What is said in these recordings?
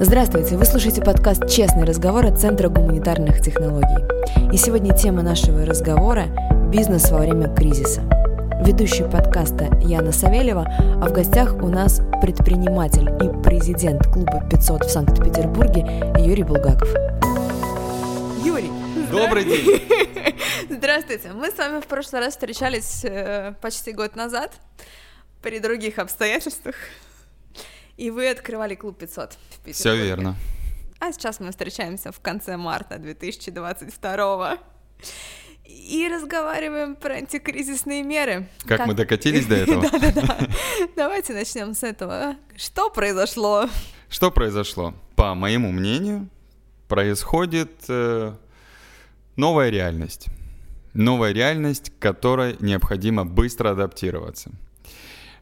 Здравствуйте, вы слушаете подкаст «Честный разговор» от Центра гуманитарных технологий. И сегодня тема нашего разговора – бизнес во время кризиса. Ведущий подкаста Яна Савельева, а в гостях у нас предприниматель и президент клуба 500 в Санкт-Петербурге Юрий Булгаков. Юрий, Добрый день! Здравствуйте! Мы с вами в прошлый раз встречались э, почти год назад при других обстоятельствах. И вы открывали клуб 500 в Петербурге. Все верно. А сейчас мы встречаемся в конце марта 2022 и разговариваем про антикризисные меры. Как, мы докатились до этого? Да-да-да. Давайте начнем с этого. Что произошло? Что произошло? По моему мнению, происходит э, новая реальность. Новая реальность, к которой необходимо быстро адаптироваться.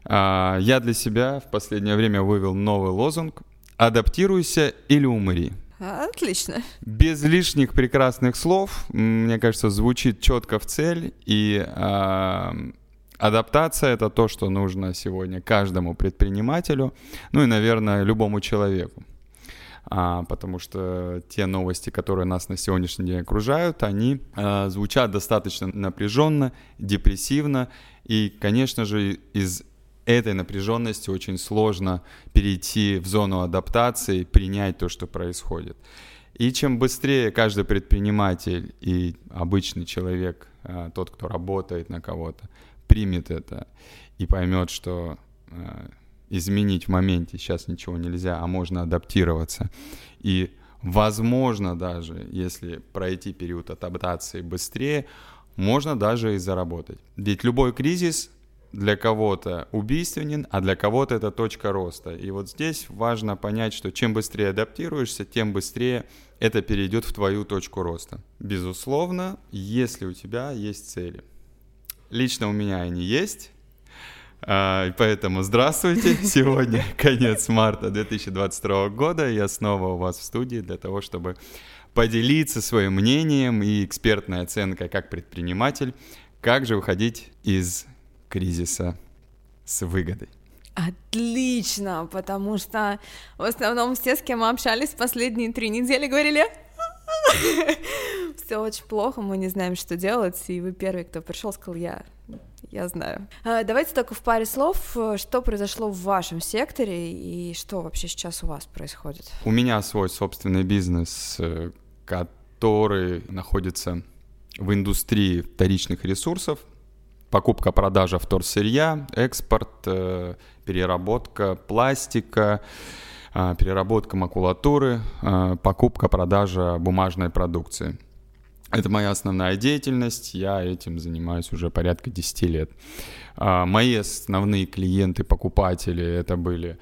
А, я для себя в последнее время вывел новый лозунг «Адаптируйся или умри». Отлично. Без лишних прекрасных слов, мне кажется, звучит четко в цель, и э, адаптация это то, что нужно сегодня каждому предпринимателю, ну и, наверное, любому человеку. А, потому что те новости, которые нас на сегодняшний день окружают, они а, звучат достаточно напряженно, депрессивно, и, конечно же, из этой напряженности очень сложно перейти в зону адаптации, принять то, что происходит. И чем быстрее каждый предприниматель и обычный человек, а, тот, кто работает на кого-то, примет это и поймет, что а, изменить в моменте сейчас ничего нельзя, а можно адаптироваться. И возможно даже, если пройти период адаптации быстрее, можно даже и заработать. Ведь любой кризис для кого-то убийственен, а для кого-то это точка роста. И вот здесь важно понять, что чем быстрее адаптируешься, тем быстрее это перейдет в твою точку роста. Безусловно, если у тебя есть цели. Лично у меня они есть. А, поэтому здравствуйте. Сегодня конец марта 2022 года. Я снова у вас в студии для того, чтобы поделиться своим мнением и экспертной оценкой как предприниматель, как же выходить из кризиса с выгодой. Отлично, потому что в основном все, с кем мы общались последние три недели, говорили, все очень плохо, мы не знаем, что делать, и вы первый, кто пришел, сказал, я, я знаю. А, давайте только в паре слов, что произошло в вашем секторе и что вообще сейчас у вас происходит? У меня свой собственный бизнес, э, который находится в индустрии вторичных ресурсов, покупка, продажа вторсырья, экспорт, э, переработка пластика, э, переработка макулатуры, э, покупка, продажа бумажной продукции. Это моя основная деятельность, я этим занимаюсь уже порядка 10 лет. Мои основные клиенты, покупатели, это были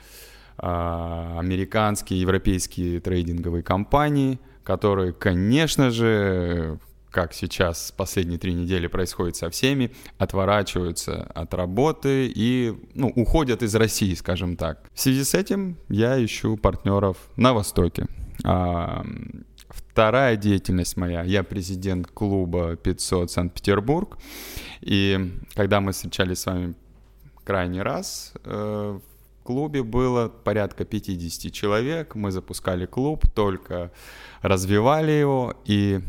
американские, европейские трейдинговые компании, которые, конечно же, как сейчас последние три недели происходит со всеми, отворачиваются от работы и ну, уходят из России, скажем так. В связи с этим я ищу партнеров на Востоке. А, вторая деятельность моя, я президент клуба 500 Санкт-Петербург. И когда мы встречались с вами крайний раз, э, в клубе было порядка 50 человек. Мы запускали клуб, только развивали его. И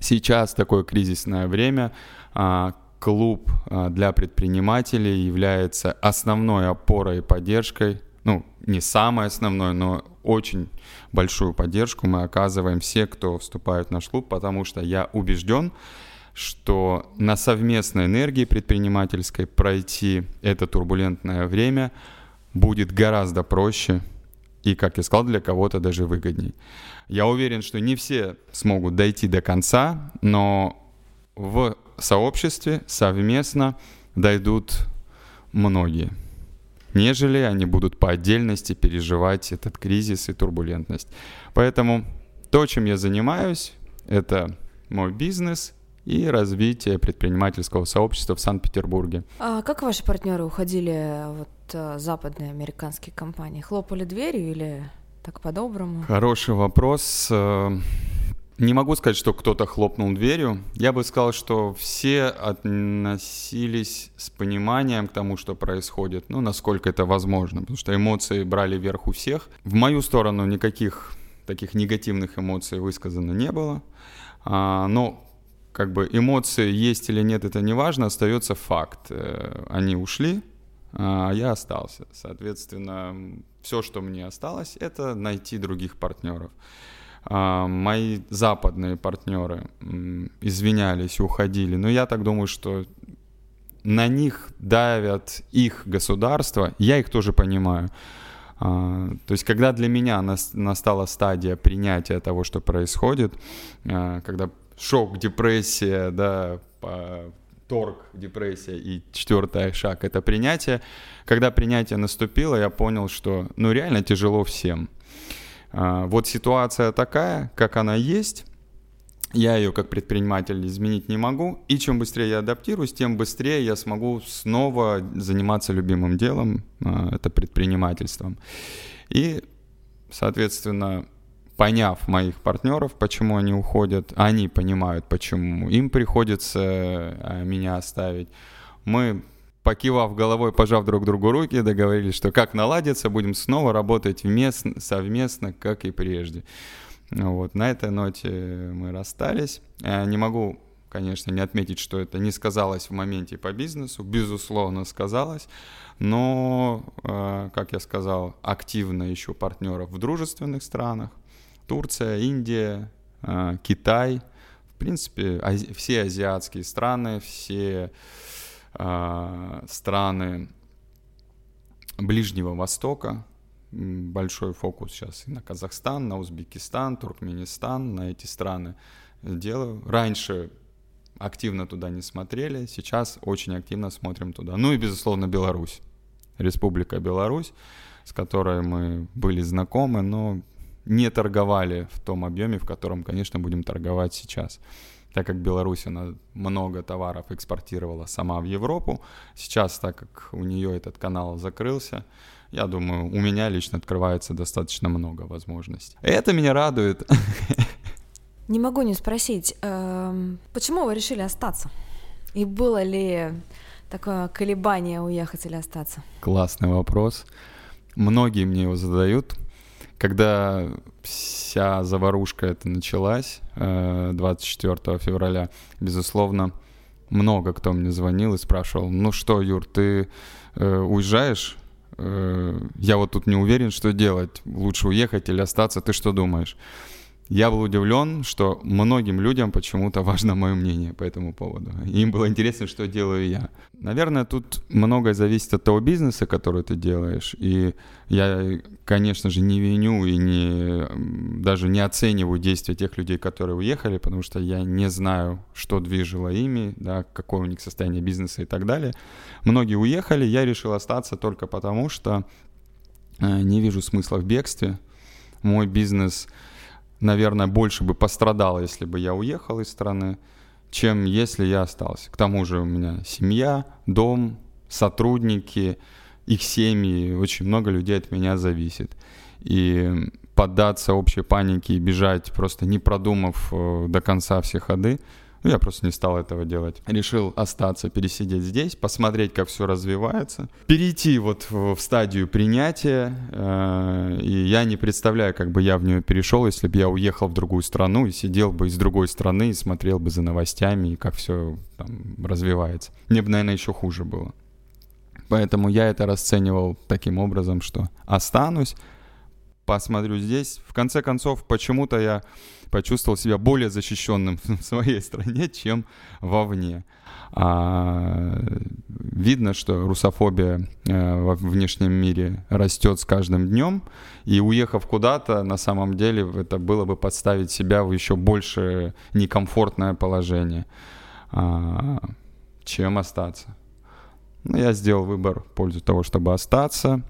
Сейчас такое кризисное время. А, клуб а, для предпринимателей является основной опорой и поддержкой. Ну, не самой основной, но очень большую поддержку мы оказываем все, кто вступает в наш клуб, потому что я убежден, что на совместной энергии предпринимательской пройти это турбулентное время будет гораздо проще и, как я сказал, для кого-то даже выгодней. Я уверен, что не все смогут дойти до конца, но в сообществе совместно дойдут многие, нежели они будут по отдельности переживать этот кризис и турбулентность. Поэтому то, чем я занимаюсь, это мой бизнес и развитие предпринимательского сообщества в Санкт-Петербурге. А как ваши партнеры уходили, вот западные американские компании? Хлопали дверью или так по-доброму? Хороший вопрос. Э, не могу сказать, что кто-то хлопнул дверью. Я бы сказал, что все относились с пониманием к тому, что происходит, ну, насколько это возможно, потому что эмоции брали верх у всех. В мою сторону никаких таких негативных эмоций высказано не было. А, но как бы эмоции есть или нет, это не важно, остается факт. Э, они ушли, я остался. Соответственно, все, что мне осталось, это найти других партнеров. А, мои западные партнеры извинялись, уходили, но я так думаю, что на них давят их государства, я их тоже понимаю. А, то есть, когда для меня настала стадия принятия того, что происходит, а, когда шок, депрессия, да, торг, депрессия и четвертый шаг — это принятие. Когда принятие наступило, я понял, что ну реально тяжело всем. А, вот ситуация такая, как она есть, я ее как предприниматель изменить не могу, и чем быстрее я адаптируюсь, тем быстрее я смогу снова заниматься любимым делом, а, это предпринимательством. И, соответственно, поняв моих партнеров, почему они уходят, они понимают, почему им приходится а, меня оставить. Мы покивав головой, пожав друг другу руки, договорились, что как наладится, будем снова работать вместо, совместно, как и прежде. Вот, на этой ноте мы расстались. Я не могу, конечно, не отметить, что это не сказалось в моменте по бизнесу, безусловно, сказалось, но, э, как я сказал, активно ищу партнеров в дружественных странах, Турция, Индия, э, Китай, в принципе, все азиатские страны, все а, страны Ближнего Востока. Большой фокус сейчас и на Казахстан, на Узбекистан, Туркменистан, на эти страны делаю. Раньше активно туда не смотрели, сейчас очень активно смотрим туда. Ну и, безусловно, Беларусь. Республика Беларусь, с которой мы были знакомы, но не торговали в том объеме, в котором, конечно, будем торговать сейчас так как Беларусь, она много товаров экспортировала сама в Европу, сейчас, так как у нее этот канал закрылся, я думаю, у меня лично открывается достаточно много возможностей. Это меня радует. Не могу не спросить, эм, почему вы решили остаться? И было ли такое колебание уехать или остаться? Классный вопрос. Многие мне его задают. Когда вся заварушка это началась 24 э, февраля, безусловно, много кто мне звонил и спрашивал, ну что, Юр, ты э, уезжаешь? Э, я вот тут не уверен, что делать. Лучше уехать или остаться, ты что думаешь? Я был удивлен, что многим людям почему-то важно мое мнение по этому поводу. Им было интересно, что делаю я. Наверное, тут многое зависит от того бизнеса, который ты делаешь. И я, конечно же, не виню и не, даже не оцениваю действия тех людей, которые уехали, потому что я не знаю, что движило ими, да, какое у них состояние бизнеса и так далее. Многие уехали, я решил остаться только потому, что э, не вижу смысла в бегстве. Мой бизнес наверное, больше бы пострадал, если бы я уехал из страны, чем если я остался. К тому же у меня семья, дом, сотрудники, их семьи, очень много людей от меня зависит. И поддаться общей панике и бежать, просто не продумав э, до конца все ходы, ну, я просто не стал этого делать. Решил остаться, пересидеть здесь, посмотреть, как все развивается, перейти вот в, в стадию принятия. Э, и я не представляю, как бы я в нее перешел, если бы я уехал в другую страну и сидел бы из другой страны и смотрел бы за новостями и как все там развивается. Мне бы, наверное, еще хуже было. Поэтому я это расценивал таким образом, что останусь, посмотрю здесь. В конце концов, почему-то я почувствовал себя более защищенным в своей стране, чем вовне. А, видно, что русофобия э, во внешнем мире растет с каждым днем, и уехав куда-то, на самом деле это было бы подставить себя в еще больше некомфортное положение, а, чем остаться. Но я сделал выбор в пользу того, чтобы остаться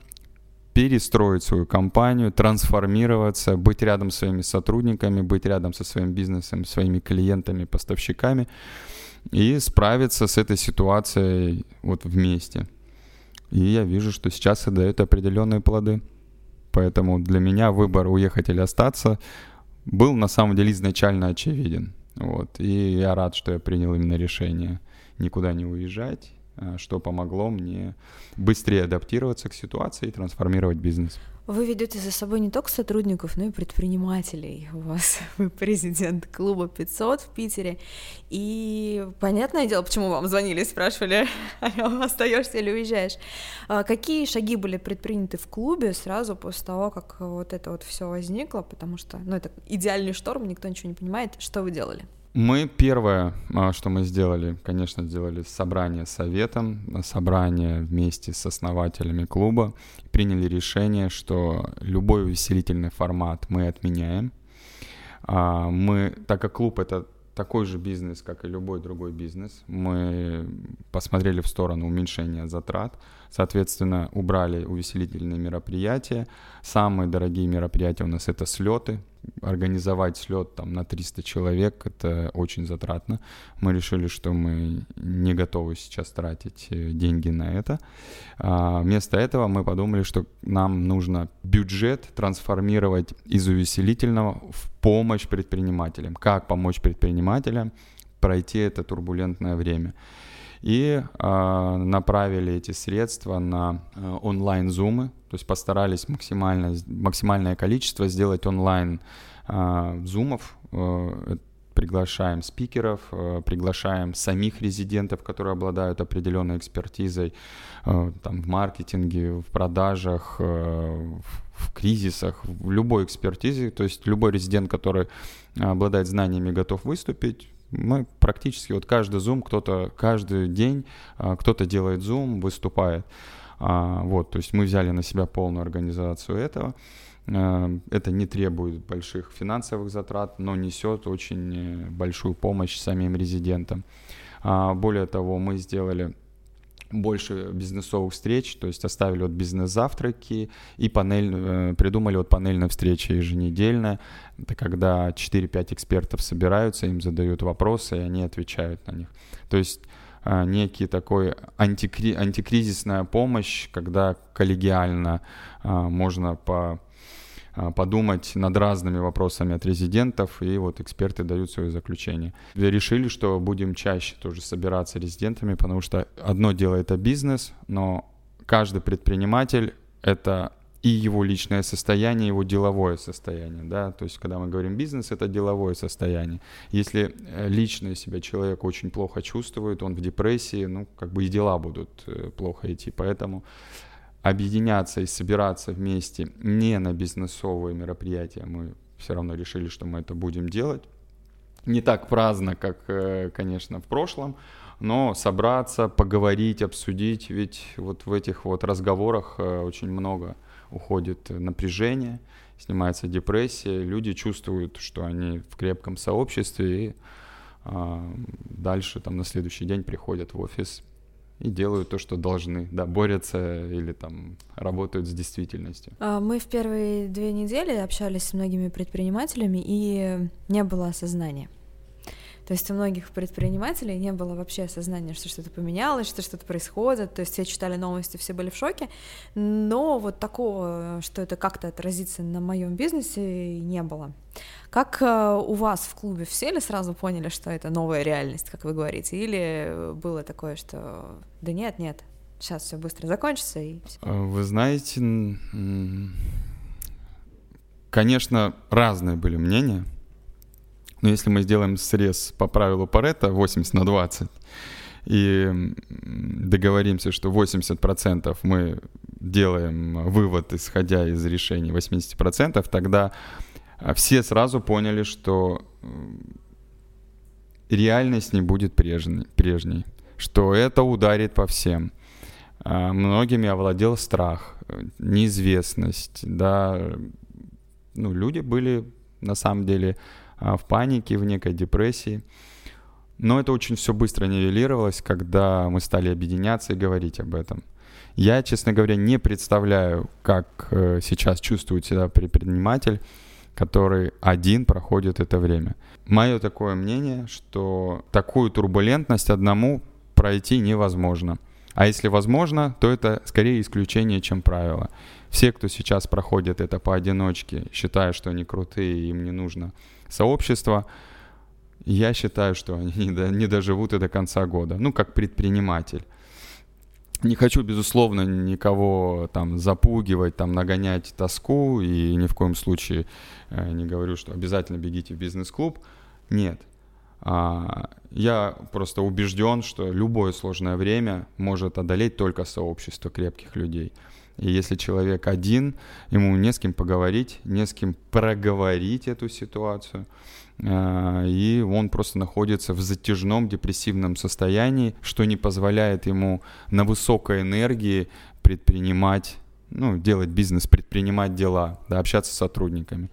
перестроить свою компанию, трансформироваться, быть рядом с своими сотрудниками, быть рядом со своим бизнесом, своими клиентами, поставщиками и справиться с этой ситуацией вот вместе. И я вижу, что сейчас это дает определенные плоды. Поэтому для меня выбор уехать или остаться был на самом деле изначально очевиден. Вот. И я рад, что я принял именно решение никуда не уезжать, что помогло мне быстрее адаптироваться к ситуации и трансформировать бизнес. Вы ведете за собой не только сотрудников, но и предпринимателей. У вас вы президент клуба 500 в Питере. И понятное дело, почему вам звонили спрашивали, остаешься или уезжаешь. А какие шаги были предприняты в клубе сразу после того, как вот это вот все возникло? Потому что, ну, это идеальный шторм, никто ничего не понимает. Что вы делали? Мы первое, а, что мы сделали, конечно, сделали собрание с советом, собрание вместе с основателями клуба, приняли решение, что любой увеселительный формат мы отменяем. А, мы, так как клуб это такой же бизнес, как и любой другой бизнес. Мы посмотрели в сторону уменьшения затрат, соответственно, убрали увеселительные мероприятия. Самые дорогие мероприятия у нас это слеты, организовать слет там на 300 человек, это очень затратно. Мы решили, что мы не готовы сейчас тратить э, деньги на это. А вместо этого мы подумали, что нам нужно бюджет трансформировать из увеселительного в помощь предпринимателям. Как помочь предпринимателям пройти это турбулентное время и э, направили эти средства на э, онлайн-зумы, то есть постарались максимально, максимальное количество сделать онлайн э, зумов, э, приглашаем спикеров, э, приглашаем самих резидентов, которые обладают определенной экспертизой э, там, в маркетинге, в продажах, э, в кризисах, в любой экспертизе. То есть любой резидент, который обладает знаниями, готов выступить, мы практически вот каждый зум, кто-то каждый день а, кто-то делает зум, выступает. А, вот, то есть мы взяли на себя полную организацию этого. А, это не требует больших финансовых затрат, но несет очень э, большую помощь самим резидентам. Более того, мы сделали больше бизнесовых встреч, то есть оставили вот бизнес-завтраки и панель, э, придумали вот панельная встреча еженедельная. Это когда 4-5 экспертов собираются, им задают вопросы, и они отвечают на них. То есть э, некий такой антикри... антикризисная помощь, когда коллегиально э, можно по подумать над разными вопросами от резидентов, и вот эксперты дают свое заключение. Решили, что будем чаще тоже собираться резидентами, потому что одно дело это бизнес, но каждый предприниматель — это и его личное состояние, его деловое состояние, да, то есть когда мы говорим бизнес, это деловое состояние. Если э, лично себя человек очень плохо чувствует, он в депрессии, ну, как бы и дела будут э, плохо идти, поэтому объединяться и собираться вместе не на бизнесовые мероприятия. Мы все равно решили, что мы это будем делать. Не так праздно, как, э, конечно, в прошлом, но собраться, поговорить, обсудить, ведь вот в этих вот разговорах э, очень много уходит напряжение, снимается депрессия, люди чувствуют, что они в крепком сообществе и а, дальше там на следующий день приходят в офис и делают то, что должны, да, борются или там работают с действительностью. А, мы в первые две недели общались с многими предпринимателями, и не было осознания. То есть у многих предпринимателей не было вообще осознания, что что-то поменялось, что что-то происходит. То есть все читали новости, все были в шоке. Но вот такого, что это как-то отразится на моем бизнесе, не было. Как э, у вас в клубе все ли сразу поняли, что это новая реальность, как вы говорите? Или было такое, что да нет, нет, сейчас все быстро закончится и все? А, вы знаете, конечно, разные были мнения. Но если мы сделаем срез по правилу Паретта 80 на 20 и договоримся, что 80% мы делаем вывод, исходя из решений 80%, тогда а, все сразу поняли, что реальность не будет прежней, прежней что это ударит по всем. А, многими овладел страх, неизвестность, да, ну, люди были на самом деле в панике, в некой депрессии. Но это очень все быстро нивелировалось, когда мы стали объединяться и говорить об этом. Я, честно говоря, не представляю, как э, сейчас чувствует себя предприниматель, который один проходит это время. Мое такое мнение, что такую турбулентность одному пройти невозможно. А если возможно, то это скорее исключение, чем правило. Все, кто сейчас проходит это поодиночке, считая, что они крутые, им не нужно сообщество, я считаю, что они не доживут и до конца года. Ну, как предприниматель. Не хочу, безусловно, никого там запугивать, там нагонять тоску, и ни в коем случае э, не говорю, что обязательно бегите в бизнес-клуб. Нет. А, я просто убежден, что любое сложное время может одолеть только сообщество крепких людей. И если человек один, ему не с кем поговорить, не с кем проговорить эту ситуацию, а, и он просто находится в затяжном депрессивном состоянии, что не позволяет ему на высокой энергии предпринимать, ну, делать бизнес, предпринимать дела, да, общаться с сотрудниками.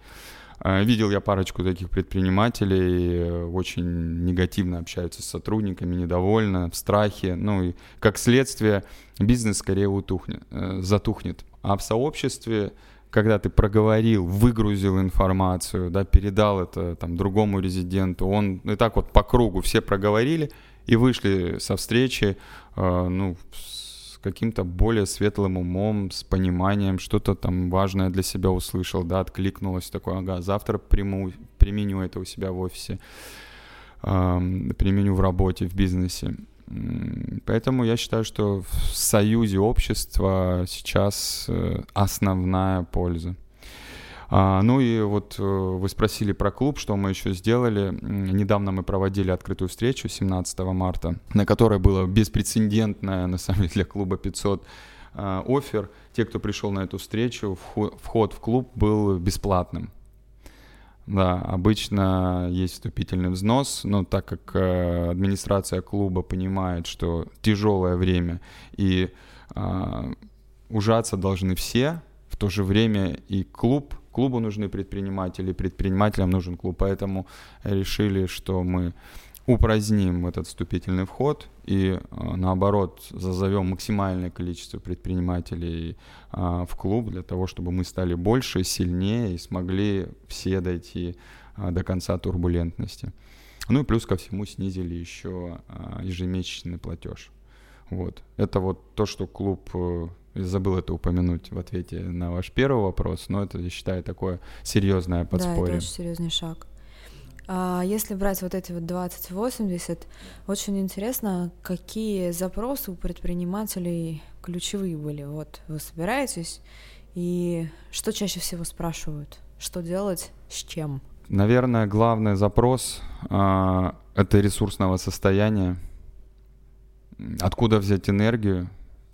А, видел я парочку таких предпринимателей, э, очень негативно общаются с сотрудниками, недовольны, в страхе. Ну и как следствие бизнес скорее утухнет, э, затухнет. А в сообществе когда ты проговорил, выгрузил информацию, да, передал это там другому резиденту, он и так вот по кругу все проговорили и вышли со встречи, э, ну, с каким-то более светлым умом, с пониманием, что-то там важное для себя услышал, да, откликнулось такое, ага, завтра приму, применю это у себя в офисе, применю в работе, в бизнесе. Поэтому я считаю, что в союзе общества сейчас э, основная польза. А, ну и вот э, вы спросили про клуб, что мы еще сделали. Недавно мы проводили открытую встречу 17 марта, на которой было беспрецедентное, на самом деле, для клуба 500 а, офер. Те, кто пришел на эту встречу, вход в клуб был бесплатным. Да, обычно есть вступительный взнос, но так как э, администрация клуба понимает, что тяжелое время и э, ужаться должны все, в то же время и клуб, клубу нужны предприниматели, предпринимателям нужен клуб, поэтому решили, что мы упраздним этот вступительный вход и э, наоборот зазовем максимальное количество предпринимателей э, в клуб для того, чтобы мы стали больше, сильнее и смогли все дойти э, до конца турбулентности. Ну и плюс ко всему снизили еще ежемесячный платеж. Вот. Это вот то, что клуб забыл это упомянуть в ответе на ваш первый вопрос, но это, я считаю, такое серьезное подспорье. Да, это очень серьезный шаг. А если брать вот эти вот 2080, очень интересно, какие запросы у предпринимателей ключевые были. Вот вы собираетесь, и что чаще всего спрашивают? Что делать, с чем? Наверное, главный запрос э, это ресурсного состояния. Откуда взять энергию?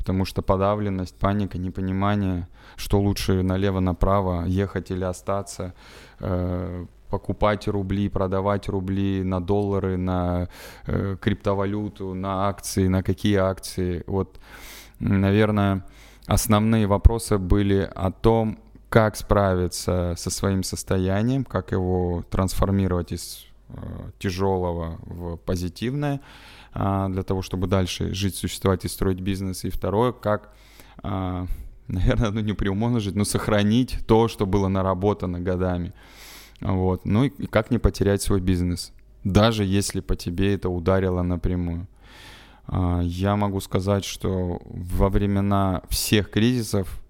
Потому что подавленность, паника, непонимание, что лучше налево-направо, ехать или остаться, э, покупать рубли, продавать рубли на доллары, на э, криптовалюту, на акции, на какие акции. Вот, наверное, основные вопросы были о том, как справиться со своим состоянием, как его трансформировать из э, тяжелого в позитивное, для того, чтобы дальше жить, существовать и строить бизнес. И второе, как, э, наверное, ну не приумножить, но сохранить то, что было наработано годами. Вот. Ну и как не потерять свой бизнес, даже если по тебе это ударило напрямую. А, я могу сказать, что во времена всех кризисов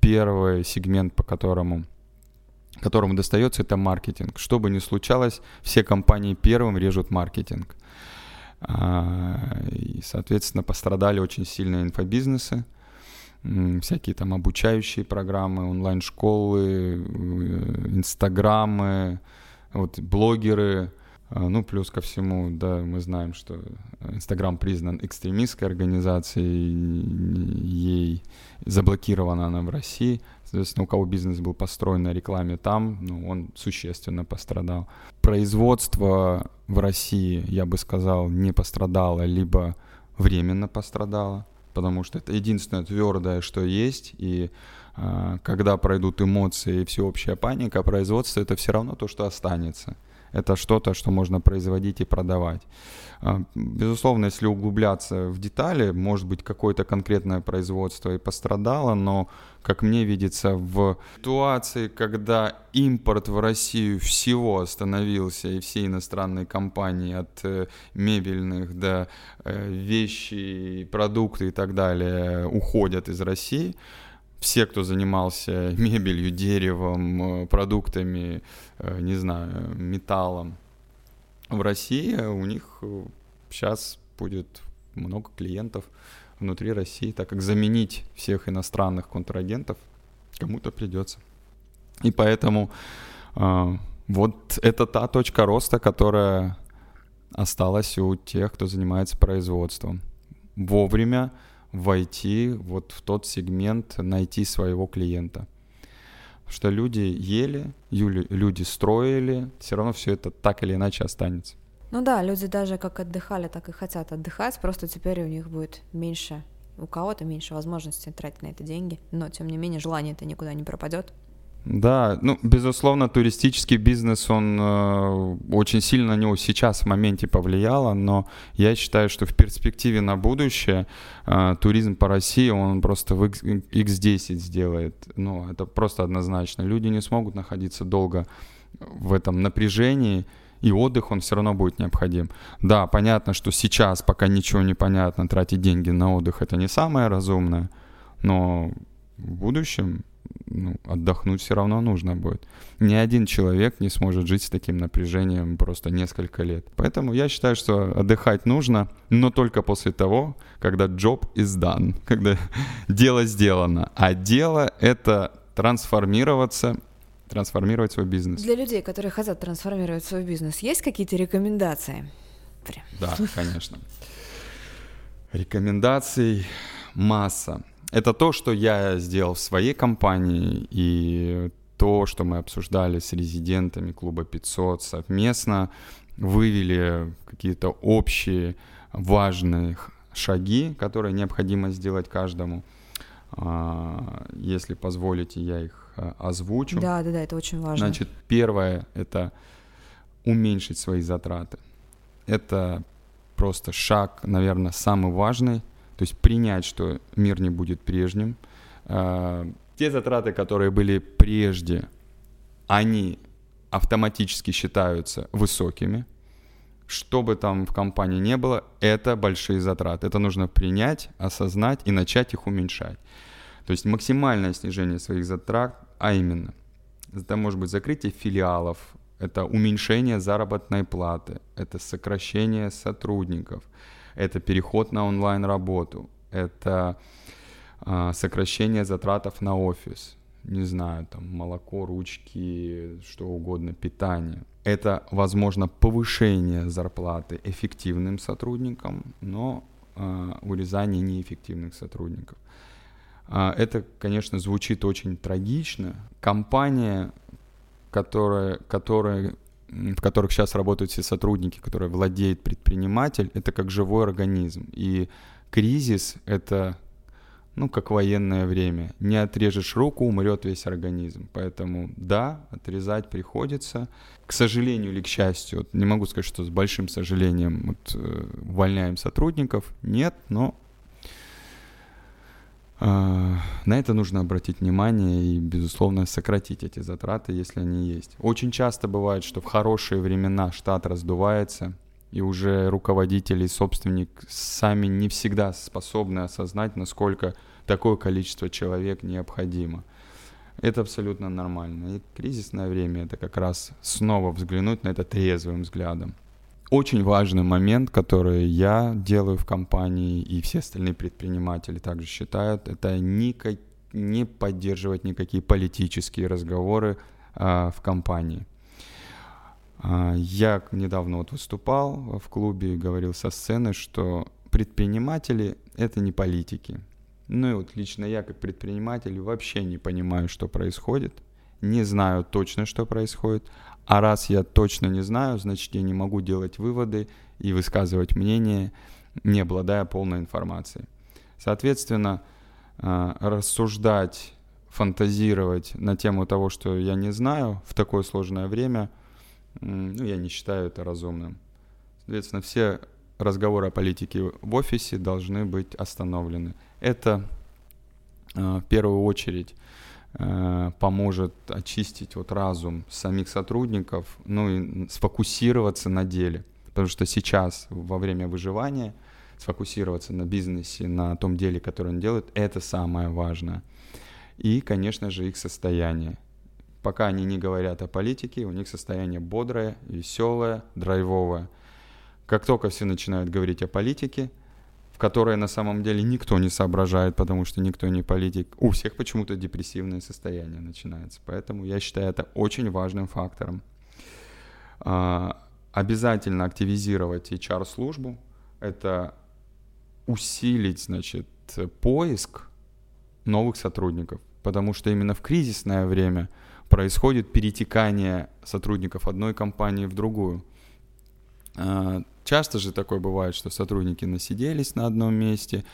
первый сегмент, по которому которому достается, это маркетинг. Что бы ни случалось, все компании первым режут маркетинг. А, и, соответственно, пострадали очень сильно инфобизнесы всякие там обучающие программы, онлайн-школы, э, инстаграмы, вот блогеры, а, ну, плюс ко всему, да, мы знаем, что Инстаграм признан экстремистской организацией, ей заблокирована она в России. Соответственно, у кого бизнес был построен на рекламе там, ну, он существенно пострадал. Производство в России, я бы сказал, не пострадало, либо временно пострадало потому что это единственное твердое, что есть, и э, когда пройдут эмоции и всеобщая паника, производство это все равно то, что останется. Это что-то, что можно производить и продавать. А, безусловно, если углубляться в детали, может быть, какое-то конкретное производство и пострадало, но, как мне видится, в ситуации, когда импорт в Россию всего остановился, и все иностранные компании от э, мебельных до э, вещей, продукты и так далее уходят из России, все, кто занимался мебелью, деревом, э, продуктами, не знаю, металлом, в России у них сейчас э, будет много клиентов внутри России, так как заменить всех иностранных контрагентов кому-то придется. И поэтому э, вот это та точка роста, которая осталась у тех, кто занимается производством. Вовремя войти вот в тот сегмент, найти своего клиента – что люди ели, люди строили, все равно все это так или иначе останется. Ну да, люди даже как отдыхали, так и хотят отдыхать, просто теперь у них будет меньше, у кого-то меньше возможности тратить на это деньги, но тем не менее желание это никуда не пропадет. Да, ну, безусловно, туристический бизнес, он э, очень сильно на него сейчас в моменте повлияло, но я считаю, что в перспективе на будущее э, туризм по России, он просто в X10 сделает. Ну, это просто однозначно. Люди не смогут находиться долго в этом напряжении, и отдых, он все равно будет необходим. Да, понятно, что сейчас, пока ничего не понятно, тратить деньги на отдых это не самое разумное, но в будущем ну, отдохнуть все равно нужно будет. Ни один человек не сможет жить с таким напряжением просто несколько лет. Поэтому я считаю, что отдыхать нужно, но только после того, когда job is done, когда дело сделано. А дело — это трансформироваться трансформировать свой бизнес. Для людей, которые хотят трансформировать свой бизнес, есть какие-то рекомендации? Да, конечно. Рекомендаций масса. Это то, что я сделал в своей компании и то, что мы обсуждали с резидентами клуба 500 совместно, вывели какие-то общие важные шаги, которые необходимо сделать каждому. А, если позволите, я их а, озвучу. Да, да, да, это очень важно. Значит, первое — это уменьшить свои затраты. Это просто шаг, наверное, самый важный, то есть принять, что мир не будет прежним. А, те затраты, которые были прежде, они автоматически считаются высокими. Что бы там в компании не было, это большие затраты. Это нужно принять, осознать и начать их уменьшать. То есть максимальное снижение своих затрат, а именно, это может быть закрытие филиалов, это уменьшение заработной платы, это сокращение сотрудников, это переход на онлайн-работу, это э, сокращение затратов на офис, не знаю, там молоко, ручки, что угодно, питание. Это, возможно, повышение зарплаты эффективным сотрудникам, но э, урезание неэффективных сотрудников. Э, это, конечно, звучит очень трагично. Компания, которая, которая в которых сейчас работают все сотрудники, которые владеет предприниматель, это как живой организм. И кризис — это, ну, как военное время. Не отрежешь руку, умрет весь организм. Поэтому, да, отрезать приходится. К сожалению или к счастью, вот не могу сказать, что с большим сожалением вот, э, увольняем сотрудников. Нет, но на это нужно обратить внимание и, безусловно, сократить эти затраты, если они есть. Очень часто бывает, что в хорошие времена штат раздувается, и уже руководитель и собственник сами не всегда способны осознать, насколько такое количество человек необходимо. Это абсолютно нормально. И кризисное время — это как раз снова взглянуть на это трезвым взглядом очень важный момент, который я делаю в компании и все остальные предприниматели также считают, это никак, не поддерживать никакие политические разговоры а, в компании. А, я недавно вот выступал в клубе и говорил со сцены, что предприниматели — это не политики. Ну и вот лично я как предприниматель вообще не понимаю, что происходит, не знаю точно, что происходит, а раз я точно не знаю, значит я не могу делать выводы и высказывать мнение, не обладая полной информацией. Соответственно, а, рассуждать, фантазировать на тему того, что я не знаю в такое сложное время, ну, я не считаю это разумным. Соответственно, все разговоры о политике в офисе должны быть остановлены. Это э, в первую очередь э, поможет очистить вот разум самих сотрудников, ну и сфокусироваться на деле. Потому что сейчас, во время выживания, сфокусироваться на бизнесе, на том деле, которое он делает, это самое важное. И, конечно же, их состояние. Пока они не говорят о политике, у них состояние бодрое, веселое, драйвовое. Как только все начинают говорить о политике, в которой на самом деле никто не соображает, потому что никто не политик, у всех почему-то депрессивное состояние начинается. Поэтому я считаю это очень важным фактором. А, обязательно активизировать HR-службу. Это усилить, значит, поиск новых сотрудников, потому что именно в кризисное время происходит перетекание сотрудников одной компании в другую. Часто же такое бывает, что сотрудники насиделись на одном месте,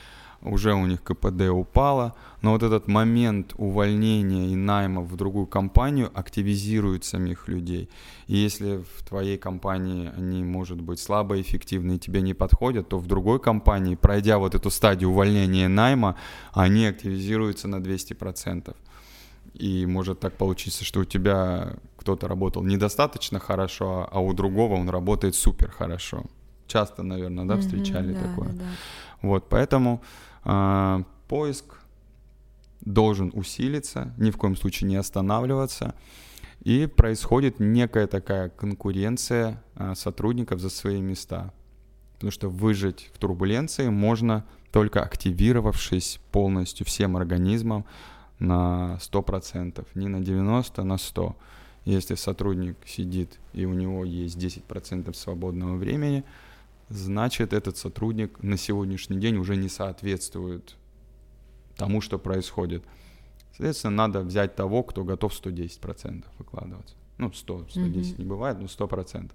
уже у них КПД упало, но вот этот момент увольнения и найма в другую компанию активизирует самих людей. И если в твоей компании они, может быть, слабо эффективны и тебе не подходят, то в другой компании, пройдя вот эту стадию увольнения и найма, они активизируются на 200%. И может так получиться, что у тебя кто-то работал недостаточно хорошо, а у другого он работает супер хорошо. Часто, наверное, да, встречали mm-hmm, такое. Да, да. Вот, поэтому э, поиск должен усилиться, ни в коем случае не останавливаться. И происходит некая такая конкуренция э, сотрудников за свои места. Потому что выжить в турбуленции можно только активировавшись полностью всем организмом на 100%, не на 90%, а на 100%. Если сотрудник сидит и у него есть 10% свободного времени, значит этот сотрудник на сегодняшний день уже не соответствует тому, что происходит. Соответственно, надо взять того, кто готов 110% выкладываться. Ну, 100, 110 mm-hmm. не бывает, но 100%.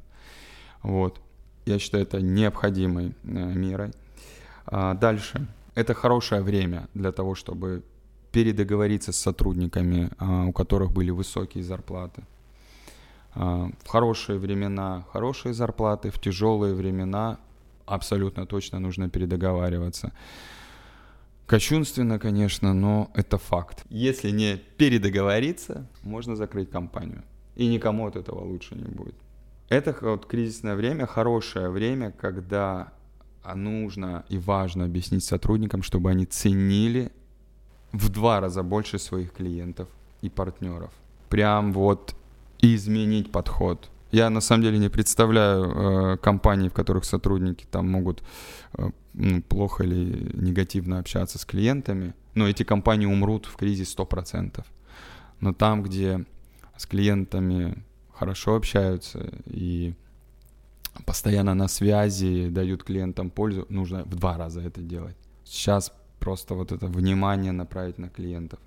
Вот. Я считаю это необходимой э, мерой. А, дальше. Это хорошее время для того, чтобы передоговориться с сотрудниками, а, у которых были высокие зарплаты. А, в хорошие времена хорошие зарплаты, в тяжелые времена абсолютно точно нужно передоговариваться. Кощунственно, конечно, но это факт. Если не передоговориться, можно закрыть компанию. И никому от этого лучше не будет. Это вот кризисное время, хорошее время, когда нужно и важно объяснить сотрудникам, чтобы они ценили в два раза больше своих клиентов и партнеров. Прям вот изменить подход. Я на самом деле не представляю э, компаний, в которых сотрудники там могут э, ну, плохо или негативно общаться с клиентами, но эти компании умрут в кризис 100%. Но там, где с клиентами хорошо общаются и постоянно на связи, дают клиентам пользу, нужно в два раза это делать. Сейчас просто вот это внимание направить на клиентов.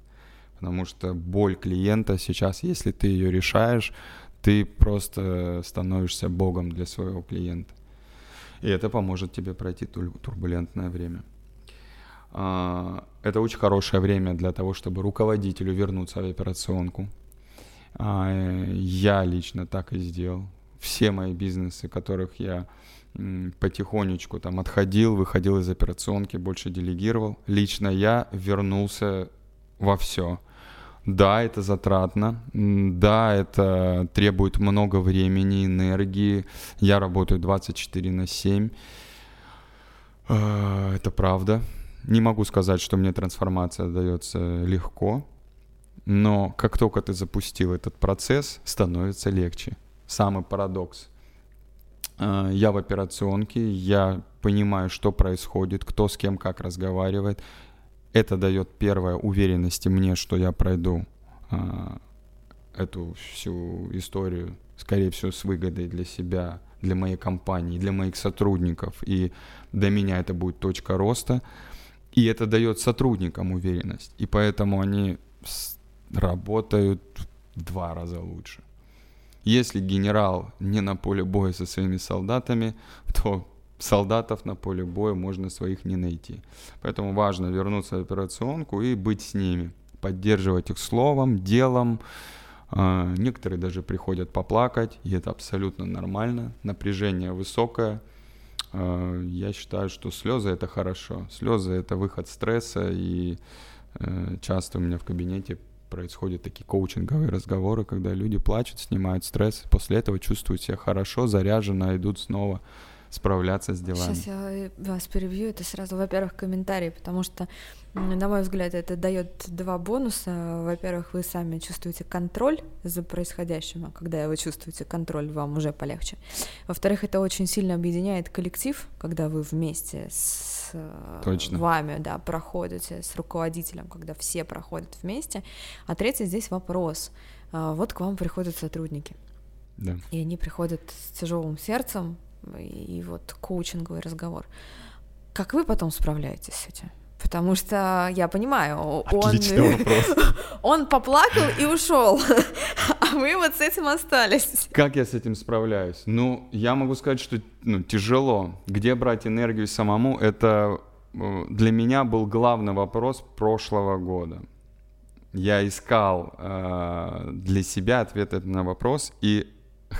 Потому что боль клиента сейчас, если ты ее решаешь, ты просто становишься богом для своего клиента. И это поможет тебе пройти турбулентное время. А, это очень хорошее время для того, чтобы руководителю вернуться в операционку. А, я лично так и сделал. Все мои бизнесы, которых я потихонечку там отходил, выходил из операционки, больше делегировал. Лично я вернулся во все. Да, это затратно, да, это требует много времени, энергии. Я работаю 24 на 7. А, это правда. Не могу сказать, что мне трансформация дается легко, но как только ты запустил этот процесс, становится легче. Самый парадокс – Э, я в операционке, я понимаю, что происходит, кто с кем как разговаривает. Это дает первое уверенности мне, что я пройду э, эту всю историю, скорее всего, с выгодой для себя, для моей компании, для моих сотрудников. И для меня это будет точка роста. И это дает сотрудникам уверенность. И поэтому они работают в два раза лучше. Если генерал не на поле боя со своими солдатами, то солдатов на поле боя можно своих не найти. Поэтому важно вернуться в операционку и быть с ними, поддерживать их словом, делом, А, некоторые даже приходят поплакать, и это абсолютно нормально. Напряжение высокое. А, я считаю, что слезы это хорошо. Слезы это выход стресса, и э, часто у меня в кабинете происходят такие коучинговые разговоры, когда люди плачут, снимают стресс, после этого чувствуют себя хорошо, заряженно, идут снова справляться с делами. Сейчас я вас перебью, это сразу, во-первых, комментарий, потому что, на мой взгляд, это дает два бонуса. Во-первых, вы сами чувствуете контроль за происходящим, а когда вы чувствуете контроль, вам уже полегче. Во-вторых, это очень сильно объединяет коллектив, когда вы вместе с э, Точно. вами, да, проходите, с руководителем, когда все проходят вместе. А третий здесь вопрос. А, вот к вам приходят сотрудники. Да. И они приходят с тяжелым сердцем, и вот коучинговый разговор. Как вы потом справляетесь с этим? Потому что я понимаю, он, он поплакал и ушел, а вы вот с этим остались. Как я с этим справляюсь? Ну, я могу сказать, что ну, тяжело. Где брать энергию самому? Это э, для меня был главный вопрос прошлого года. Я искал э, для себя ответ на вопрос, и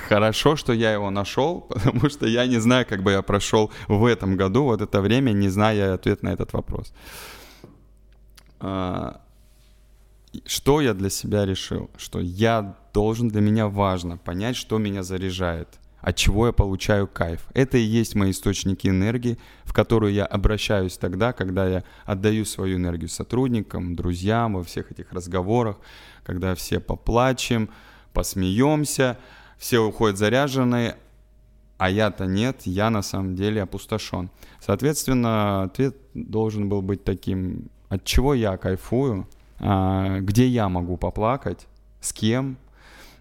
хорошо, что я его нашел, потому что я не знаю, как бы я прошел в этом году вот это время, не зная ответ на этот вопрос. А, что я для себя решил? Что я должен, для меня важно понять, что меня заряжает, от чего я получаю кайф. Это и есть мои источники энергии, в которую я обращаюсь тогда, когда я отдаю свою энергию сотрудникам, друзьям во всех этих разговорах, когда все поплачем, посмеемся, все уходят заряженные, а я-то нет, я на самом деле опустошен. Соответственно, ответ должен был быть таким, от чего я кайфую, а, где я могу поплакать, с кем,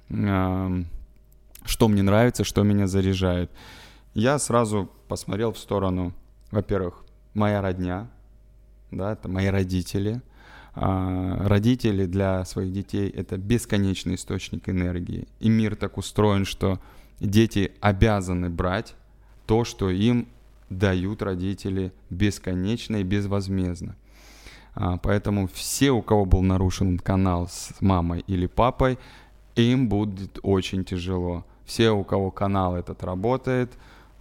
что мне нравится, что меня заряжает. Я сразу посмотрел в сторону, во-первых, моя родня, да, это мои родители – родители для своих детей — это бесконечный источник энергии. И мир так устроен, что дети обязаны брать то, что им дают родители бесконечно и безвозмездно. А, поэтому все, у кого был нарушен канал с мамой или папой, им будет очень тяжело. Все, у кого канал этот работает,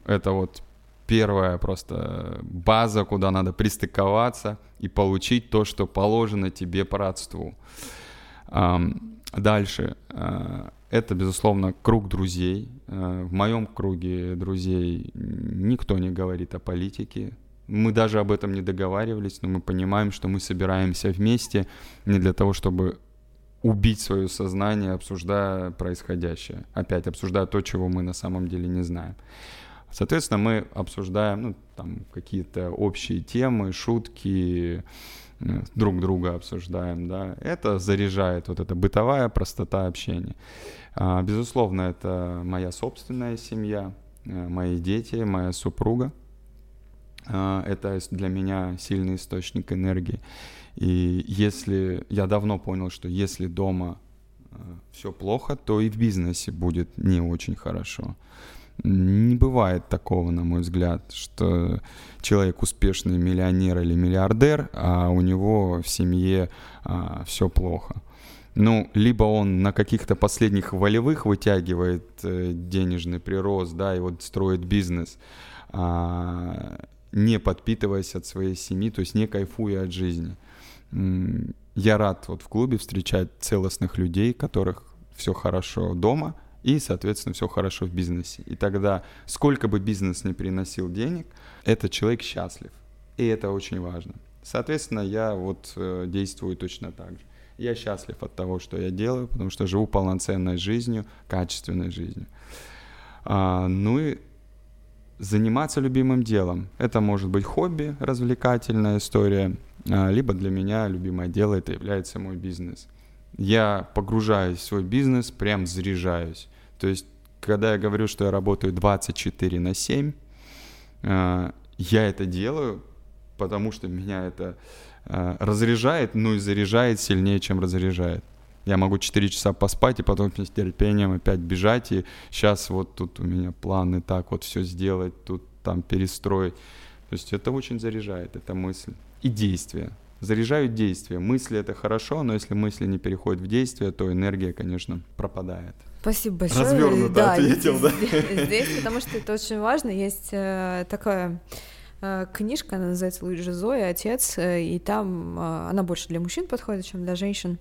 это вот первая просто база, куда надо пристыковаться и получить то, что положено тебе по родству. Дальше. Э, это, безусловно, круг друзей. Э, в моем круге друзей никто не говорит о политике. Мы даже об этом не договаривались, но мы понимаем, что мы собираемся вместе не для того, чтобы убить свое сознание, обсуждая происходящее. Опять обсуждая то, чего мы на самом деле не знаем. Соответственно, мы обсуждаем ну, там, какие-то общие темы, шутки, э, друг друга обсуждаем, да, это заряжает вот эта бытовая простота общения. А, безусловно, это моя собственная семья, э, мои дети, моя супруга. А, это для меня сильный источник энергии. И если я давно понял, что если дома э, все плохо, то и в бизнесе будет не очень хорошо. Не бывает такого, на мой взгляд, что человек успешный миллионер или миллиардер, а у него в семье а, все плохо. Ну, либо он на каких-то последних волевых вытягивает э, денежный прирост, да, и вот строит бизнес, а, не подпитываясь от своей семьи, то есть не кайфуя от жизни. Я рад вот в клубе встречать целостных людей, которых все хорошо дома, и, соответственно, все хорошо в бизнесе. И тогда, сколько бы бизнес не приносил денег, этот человек счастлив. И это очень важно. Соответственно, я вот э, действую точно так же. Я счастлив от того, что я делаю, потому что живу полноценной жизнью, качественной жизнью. А, ну и заниматься любимым делом. Это может быть хобби, развлекательная история, а, либо для меня любимое дело это является мой бизнес. Я погружаюсь в свой бизнес, прям заряжаюсь. То есть, когда я говорю, что я работаю 24 на 7, э, я это делаю, потому что меня это э, разряжает, ну и заряжает сильнее, чем разряжает. Я могу 4 часа поспать и потом с терпением опять бежать, и сейчас вот тут у меня планы так вот все сделать, тут там перестроить. То есть это очень заряжает, эта мысль и действие. заряжают действия. Мысли это хорошо, но если мысли не переходят в действие, то энергия, конечно, пропадает. Спасибо большое. Развернуто да, ответил, да. Здесь, потому что это очень важно. Есть э, такая э, книжка, она называется Луиджи Зоя, отец, э, и там она больше для мужчин подходит, чем для женщин.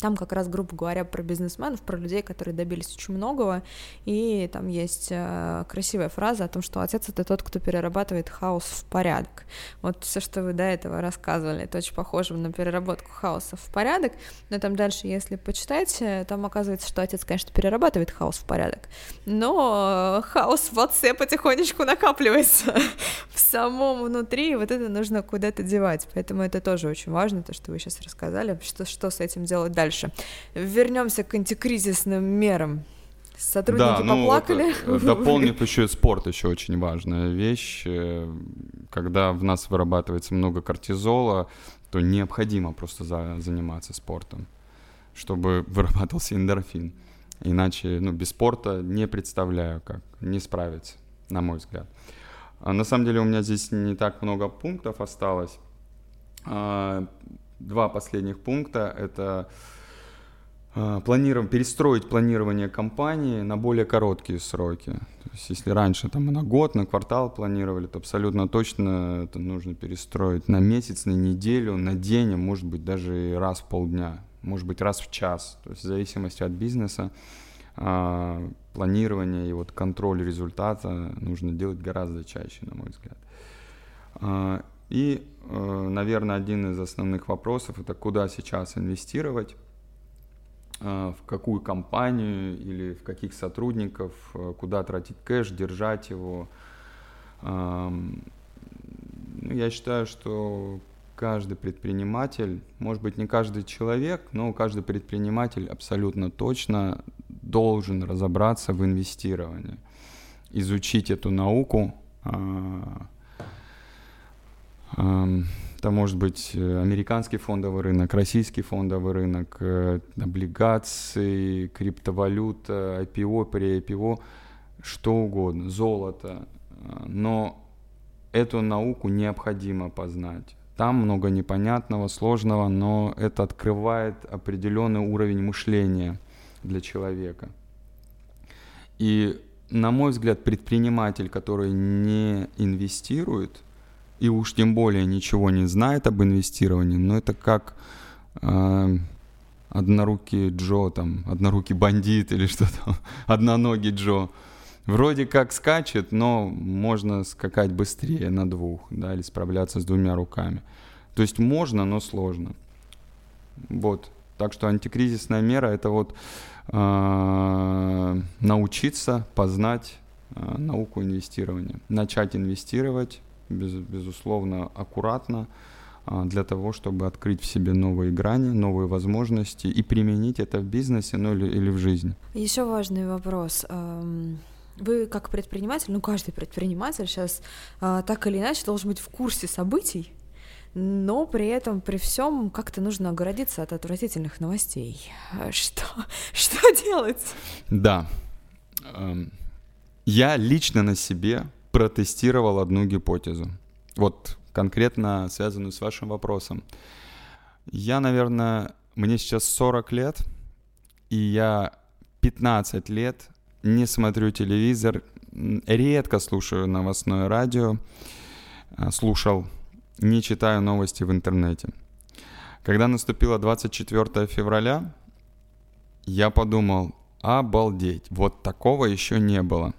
Там как раз, грубо говоря, про бизнесменов, про людей, которые добились очень многого, и там есть э, красивая фраза о том, что отец — это тот, кто перерабатывает хаос в порядок. Вот все, что вы до этого рассказывали, это очень похоже на переработку хаоса в порядок, но там дальше, если почитать, там оказывается, что отец, конечно, перерабатывает хаос в порядок, но хаос в отце потихонечку накапливается в самом внутри, и вот это нужно куда-то девать, поэтому это тоже очень важно, то, что вы сейчас рассказали, что, что с этим делать дальше дальше. Вернемся к антикризисным мерам. Сотрудники да, ну, поплакали. Вот, э, дополнив еще спорт, еще очень важная вещь. Э, когда в нас вырабатывается много кортизола, то необходимо просто за, заниматься спортом, чтобы вырабатывался эндорфин. Иначе, ну, без спорта не представляю, как не справиться, на мой взгляд. А на самом деле у меня здесь не так много пунктов осталось. А, два последних пункта — это планировать, перестроить планирование компании на более короткие сроки. То есть если раньше там на год, на квартал планировали, то абсолютно точно это нужно перестроить на месяц, на неделю, на день, а может быть даже и раз в полдня, может быть раз в час. То есть в зависимости от бизнеса а, планирование и вот контроль результата нужно делать гораздо чаще, на мой взгляд. А, и, э, наверное, один из основных вопросов это куда сейчас инвестировать Э, в какую компанию или в каких сотрудников, э, куда тратить кэш, держать его. Ну, я считаю, что каждый предприниматель, может быть, не каждый человек, но каждый предприниматель абсолютно точно должен разобраться в инвестировании, изучить эту науку, а, это может быть э, американский фондовый рынок, российский фондовый рынок, э, облигации, криптовалюта, IPO, pre-IPO, что угодно, золото. Но эту науку необходимо познать. Там много непонятного, сложного, но это открывает определенный уровень мышления для человека. И, на мой взгляд, предприниматель, который не инвестирует – и уж тем более ничего не знает об инвестировании, но это как э, однорукий Джо, там, однорукий бандит или что там, одноногий Джо. Вроде как скачет, но можно скакать быстрее на двух, да, или справляться с двумя руками. То есть можно, но сложно. Вот. Так что антикризисная мера это вот э, научиться познать э, науку инвестирования, начать инвестировать без, безусловно, аккуратно а, для того, чтобы открыть в себе новые грани, новые возможности и применить это в бизнесе ну, или, или в жизни. Еще важный вопрос. Вы как предприниматель, ну каждый предприниматель сейчас а, так или иначе должен быть в курсе событий, но при этом, при всем, как-то нужно огородиться от отвратительных новостей. Что, что делать? Да. Я лично на себе протестировал одну гипотезу. Вот конкретно связанную с вашим вопросом. Я, наверное, мне сейчас 40 лет, и я 15 лет не смотрю телевизор, редко слушаю новостное радио, а, слушал, не читаю новости в интернете. Когда наступило 24 февраля, я подумал, обалдеть, вот такого еще не было.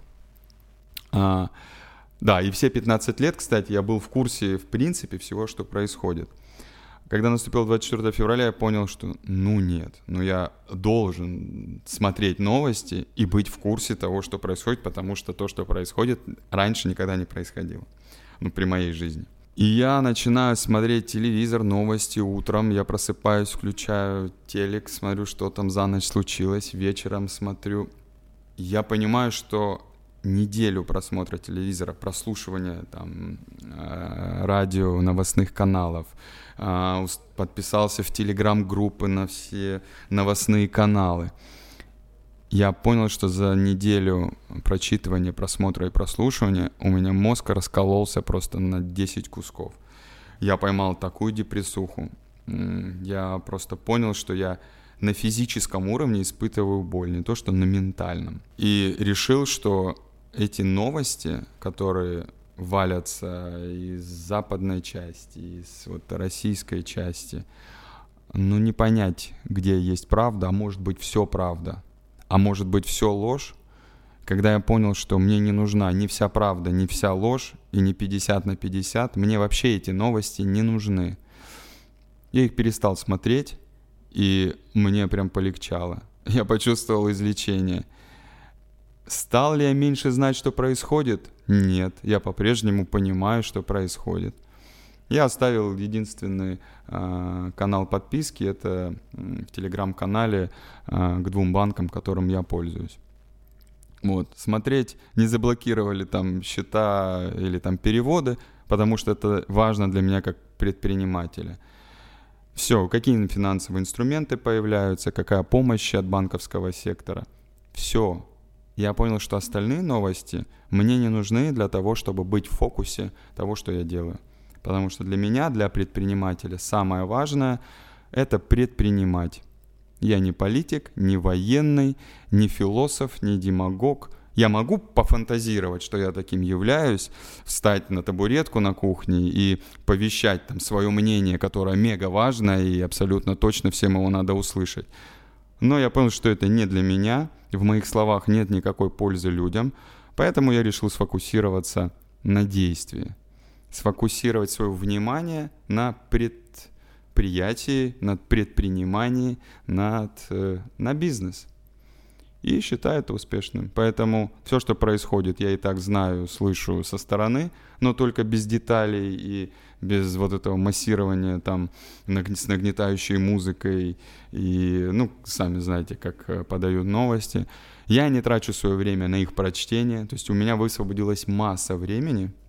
Да, и все 15 лет, кстати, я был в курсе, в принципе, всего, что происходит. Когда наступил 24 февраля, я понял, что ну нет, ну я должен смотреть новости и быть в курсе того, что происходит, потому что то, что происходит, раньше никогда не происходило, ну, при моей жизни. И я начинаю смотреть телевизор, новости утром, я просыпаюсь, включаю телек, смотрю, что там за ночь случилось, вечером смотрю. Я понимаю, что неделю просмотра телевизора, прослушивания там, э, радио, новостных каналов, э, подписался в телеграм-группы на все новостные каналы. Я понял, что за неделю прочитывания, просмотра и прослушивания у меня мозг раскололся просто на 10 кусков. я поймал такую депрессуху. Я просто понял, что я на физическом уровне испытываю боль, не то что на ментальном. И решил, что эти новости, которые валятся из западной части, из вот российской части, ну не понять, где есть правда, а может быть все правда, а может быть все ложь, когда я понял, что мне не нужна ни вся правда, ни вся ложь, и не 50 на 50, мне вообще эти новости не нужны. Я их перестал смотреть, и мне прям полегчало. Я почувствовал излечение. Стал ли я меньше знать, что происходит? Нет, я по-прежнему понимаю, что происходит. Я оставил единственный э, канал подписки, это в телеграм-канале э, к двум банкам, которым я пользуюсь. Вот, смотреть, не заблокировали там счета или там переводы, потому что это важно для меня как предпринимателя. Все, какие финансовые инструменты появляются, какая помощь от банковского сектора. Все. Я понял, что остальные новости мне не нужны для того, чтобы быть в фокусе того, что я делаю. Потому что для меня, для предпринимателя, самое важное – это предпринимать. Я не политик, не военный, не философ, не демагог. Я могу пофантазировать, что я таким являюсь, встать на табуретку на кухне и повещать там свое мнение, которое мега важно и абсолютно точно всем его надо услышать. Но я понял, что это не для меня, в моих словах нет никакой пользы людям, поэтому я решил сфокусироваться на действии, сфокусировать свое внимание на предприятии над предприниманием, над, э, на бизнес. И считаю это успешным. Поэтому все, что происходит, я и так знаю, слышу со стороны, но только без деталей и без вот этого массирования там с нагнетающей музыкой и, ну, сами знаете, как э, подают новости. Я не трачу свое время на их прочтение, то есть у меня высвободилась масса времени –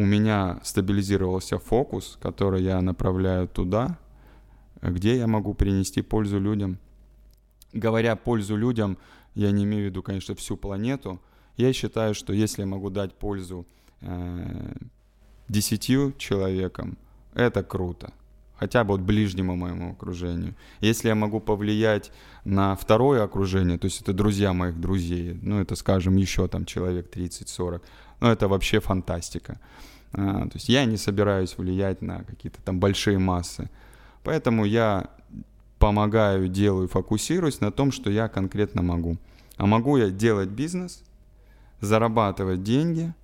у меня стабилизировался фокус, который я направляю туда, где я могу принести пользу людям. Говоря пользу людям, я не имею в виду, конечно, всю планету. Я считаю, что если я могу дать пользу э, десятью человекам, это круто. Хотя бы вот ближнему моему окружению. Если я могу повлиять на второе окружение, то есть это друзья моих друзей, ну это, скажем, еще там человек 30-40, ну это вообще фантастика. А, то есть я не собираюсь влиять на какие-то там большие массы. Поэтому я помогаю, делаю, фокусируюсь на том, что я конкретно могу. А могу я делать бизнес, зарабатывать деньги,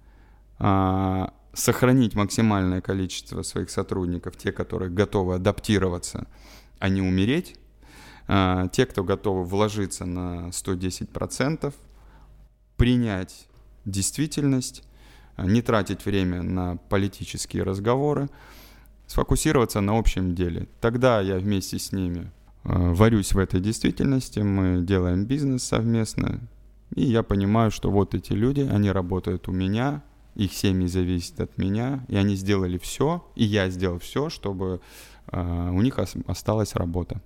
а, сохранить максимальное количество своих сотрудников, те, которые готовы адаптироваться, а не умереть, а, те, кто готовы вложиться на 110%, принять действительность, не тратить время на политические разговоры, сфокусироваться на общем деле. Тогда я вместе с ними э, варюсь в этой действительности, мы делаем бизнес совместно, и я понимаю, что вот эти люди, они работают у меня, их семьи зависят от меня, и они сделали все, и я сделал все, чтобы э, у них осталась работа.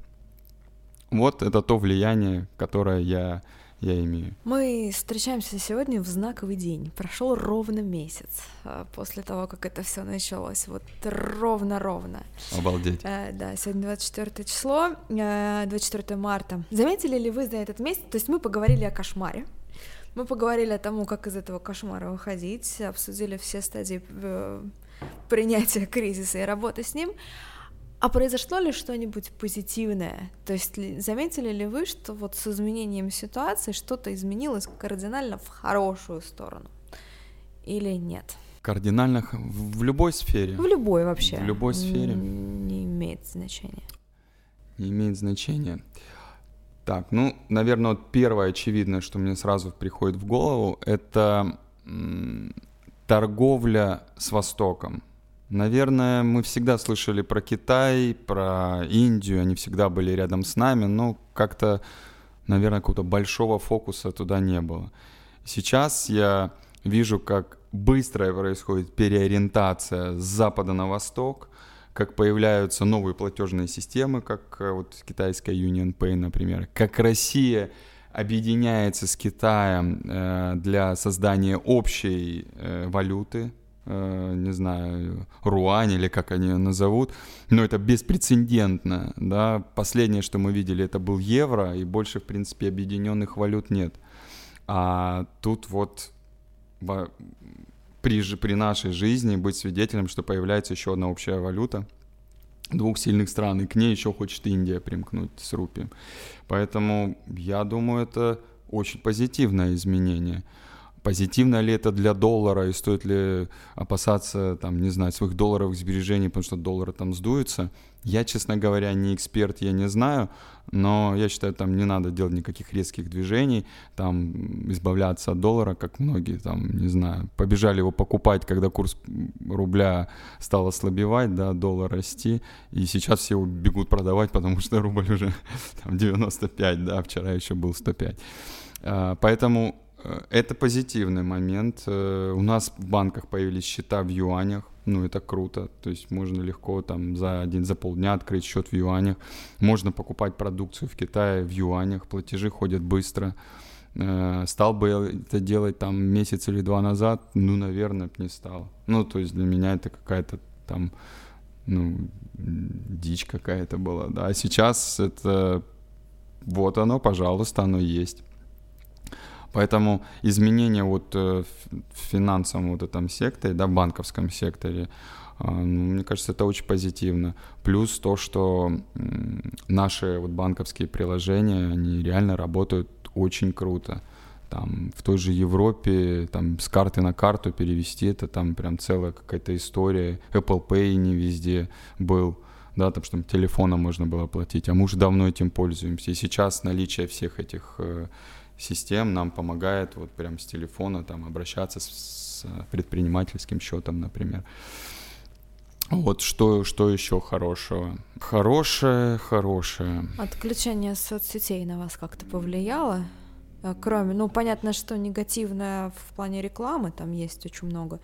Вот это то влияние, которое я я имею. Мы встречаемся сегодня в знаковый день. Прошел ровно месяц а, после того, как это все началось. Вот ровно-ровно. Обалдеть. А, да, сегодня 24 число, 24 э, марта. Заметили ли вы за этот месяц? То есть мы поговорили о кошмаре. Мы поговорили о том, как из этого кошмара выходить, обсудили все стадии э, принятия кризиса и работы с ним. А произошло ли что-нибудь позитивное? То есть заметили ли вы, что вот с изменением ситуации что-то изменилось кардинально в хорошую сторону? Или нет? Кардинально в любой сфере? В любой вообще. В любой сфере. Не имеет значения. Не имеет значения. Так, ну, наверное, вот первое очевидное, что мне сразу приходит в голову, это торговля с Востоком. Наверное, мы всегда слышали про Китай, про Индию, они всегда были рядом с нами, но как-то, наверное, какого-то большого фокуса туда не было. Сейчас я вижу, как быстрая происходит переориентация с запада на восток, как появляются новые платежные системы, как э, вот китайская Union Pay, например, как Россия объединяется с Китаем э, для создания общей э, валюты, не знаю, руань или как они ее назовут, но это беспрецедентно, да, последнее, что мы видели, это был евро, и больше, в принципе, объединенных валют нет. А тут вот при, при нашей жизни быть свидетелем, что появляется еще одна общая валюта двух сильных стран, и к ней еще хочет Индия примкнуть с рупием. Поэтому я думаю, это очень позитивное изменение. Позитивно ли это для доллара и стоит ли опасаться, там, не знаю, своих долларовых сбережений, потому что доллары там сдуются? Я, честно говоря, не эксперт, я не знаю, но я считаю, там не надо делать никаких резких движений, там избавляться от доллара, как многие, там, не знаю, побежали его покупать, когда курс рубля стал ослабевать, да, доллар расти, и сейчас все его бегут продавать, потому что рубль уже там 95, да, вчера еще был 105. А, поэтому Э, это позитивный момент. Э, у нас в банках появились счета в юанях. Ну, это круто. То есть можно легко там за один, за полдня открыть счет в юанях. Можно покупать продукцию в Китае в юанях. Платежи ходят быстро. Э, стал бы я это делать там месяц или два назад? Ну, наверное, не стал. Ну, то есть для меня это какая-то там, ну, дичь какая-то была, да. А сейчас это вот оно, пожалуйста, оно есть. Поэтому изменения вот э, в финансовом вот этом секторе, да, банковском секторе, а, ну, мне кажется, это очень позитивно. Плюс то, что наши вот банковские приложения, они реально работают очень круто. Там в той же Европе, там с карты на карту перевести, это там прям целая какая-то история. Apple Pay не везде был да, там, что телефоном можно было платить, а мы уже давно этим пользуемся. И сейчас наличие всех этих э, систем нам помогает вот прям с телефона там обращаться с, с предпринимательским счетом, например. Вот что, что еще хорошего? Хорошее, хорошее. Отключение соцсетей на вас как-то повлияло? А, кроме, ну, понятно, что негативное в плане рекламы, там есть очень много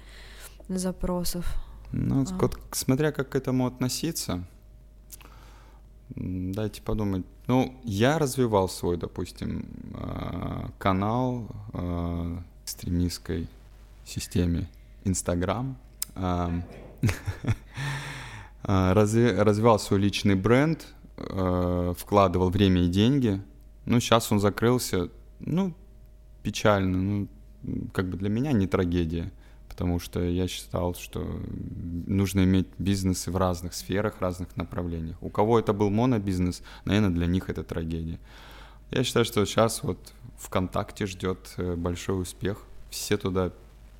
запросов. Ну, а. вот, смотря как к этому относиться, Дайте подумать. Ну, я развивал свой, допустим, а, канал в экстремистской системе Инстаграм. А, развивал свой личный бренд, вкладывал время и деньги. Ну, сейчас он закрылся. Ну, печально. Ну, как бы для меня не трагедия потому что я считал, что нужно иметь бизнесы в разных сферах, разных направлениях. У кого это был монобизнес, наверное, для них это трагедия. Я считаю, что сейчас вот ВКонтакте ждет э, большой успех. Все туда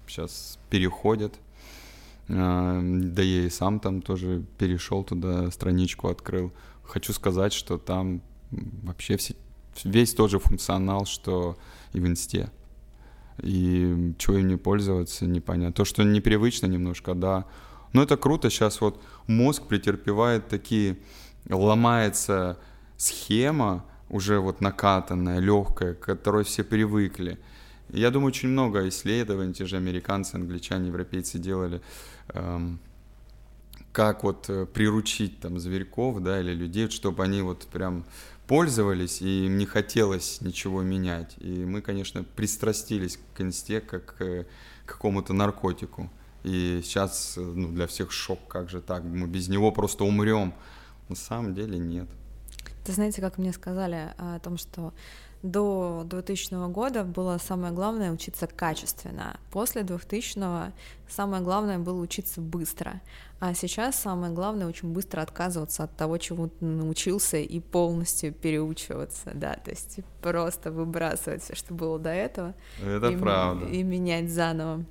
сейчас переходят. А, да я и сам там тоже перешел туда, страничку открыл. Хочу сказать, что там вообще все, весь тот же функционал, что и в Инсте и чего им не пользоваться, непонятно. То, что непривычно немножко, да. Но это круто, сейчас вот мозг претерпевает такие, ломается схема, уже вот накатанная, легкая, к которой все привыкли. Я думаю, очень много исследований, те же американцы, англичане, европейцы делали, эм, как вот э, приручить там зверьков, да, или людей, чтобы они вот прям пользовались, и им не хотелось ничего менять. И мы, конечно, пристрастились к инсте как к какому-то наркотику. И сейчас ну, для всех шок, как же так, мы без него просто умрем. На самом деле нет. Ты знаете, как мне сказали о том, что до 2000 года было самое главное учиться качественно. После 2000 самое главное было учиться быстро. А сейчас самое главное очень быстро отказываться от того, чему ты научился, и полностью переучиваться, да, то есть просто выбрасывать все, что было до этого. Это и, правда. И менять заново.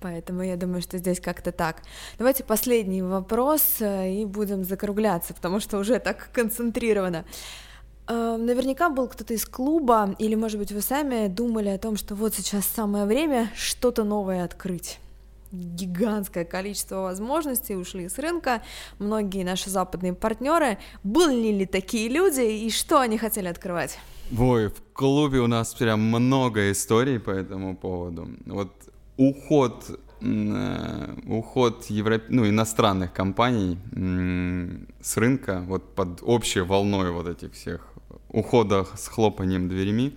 Поэтому я думаю, что здесь как-то так. Давайте последний вопрос э, и будем закругляться, потому что уже так концентрировано. Э, наверняка был кто-то из клуба, или, может быть, вы сами думали о том, что вот сейчас самое время что-то новое открыть гигантское количество возможностей ушли с рынка, многие наши западные партнеры. Были ли такие люди и что они хотели открывать? Ой, в клубе у нас прям много историй по этому поводу. Вот уход э, уход Европ... ну, иностранных компаний с рынка вот под общей волной вот этих всех ухода с хлопанием дверями.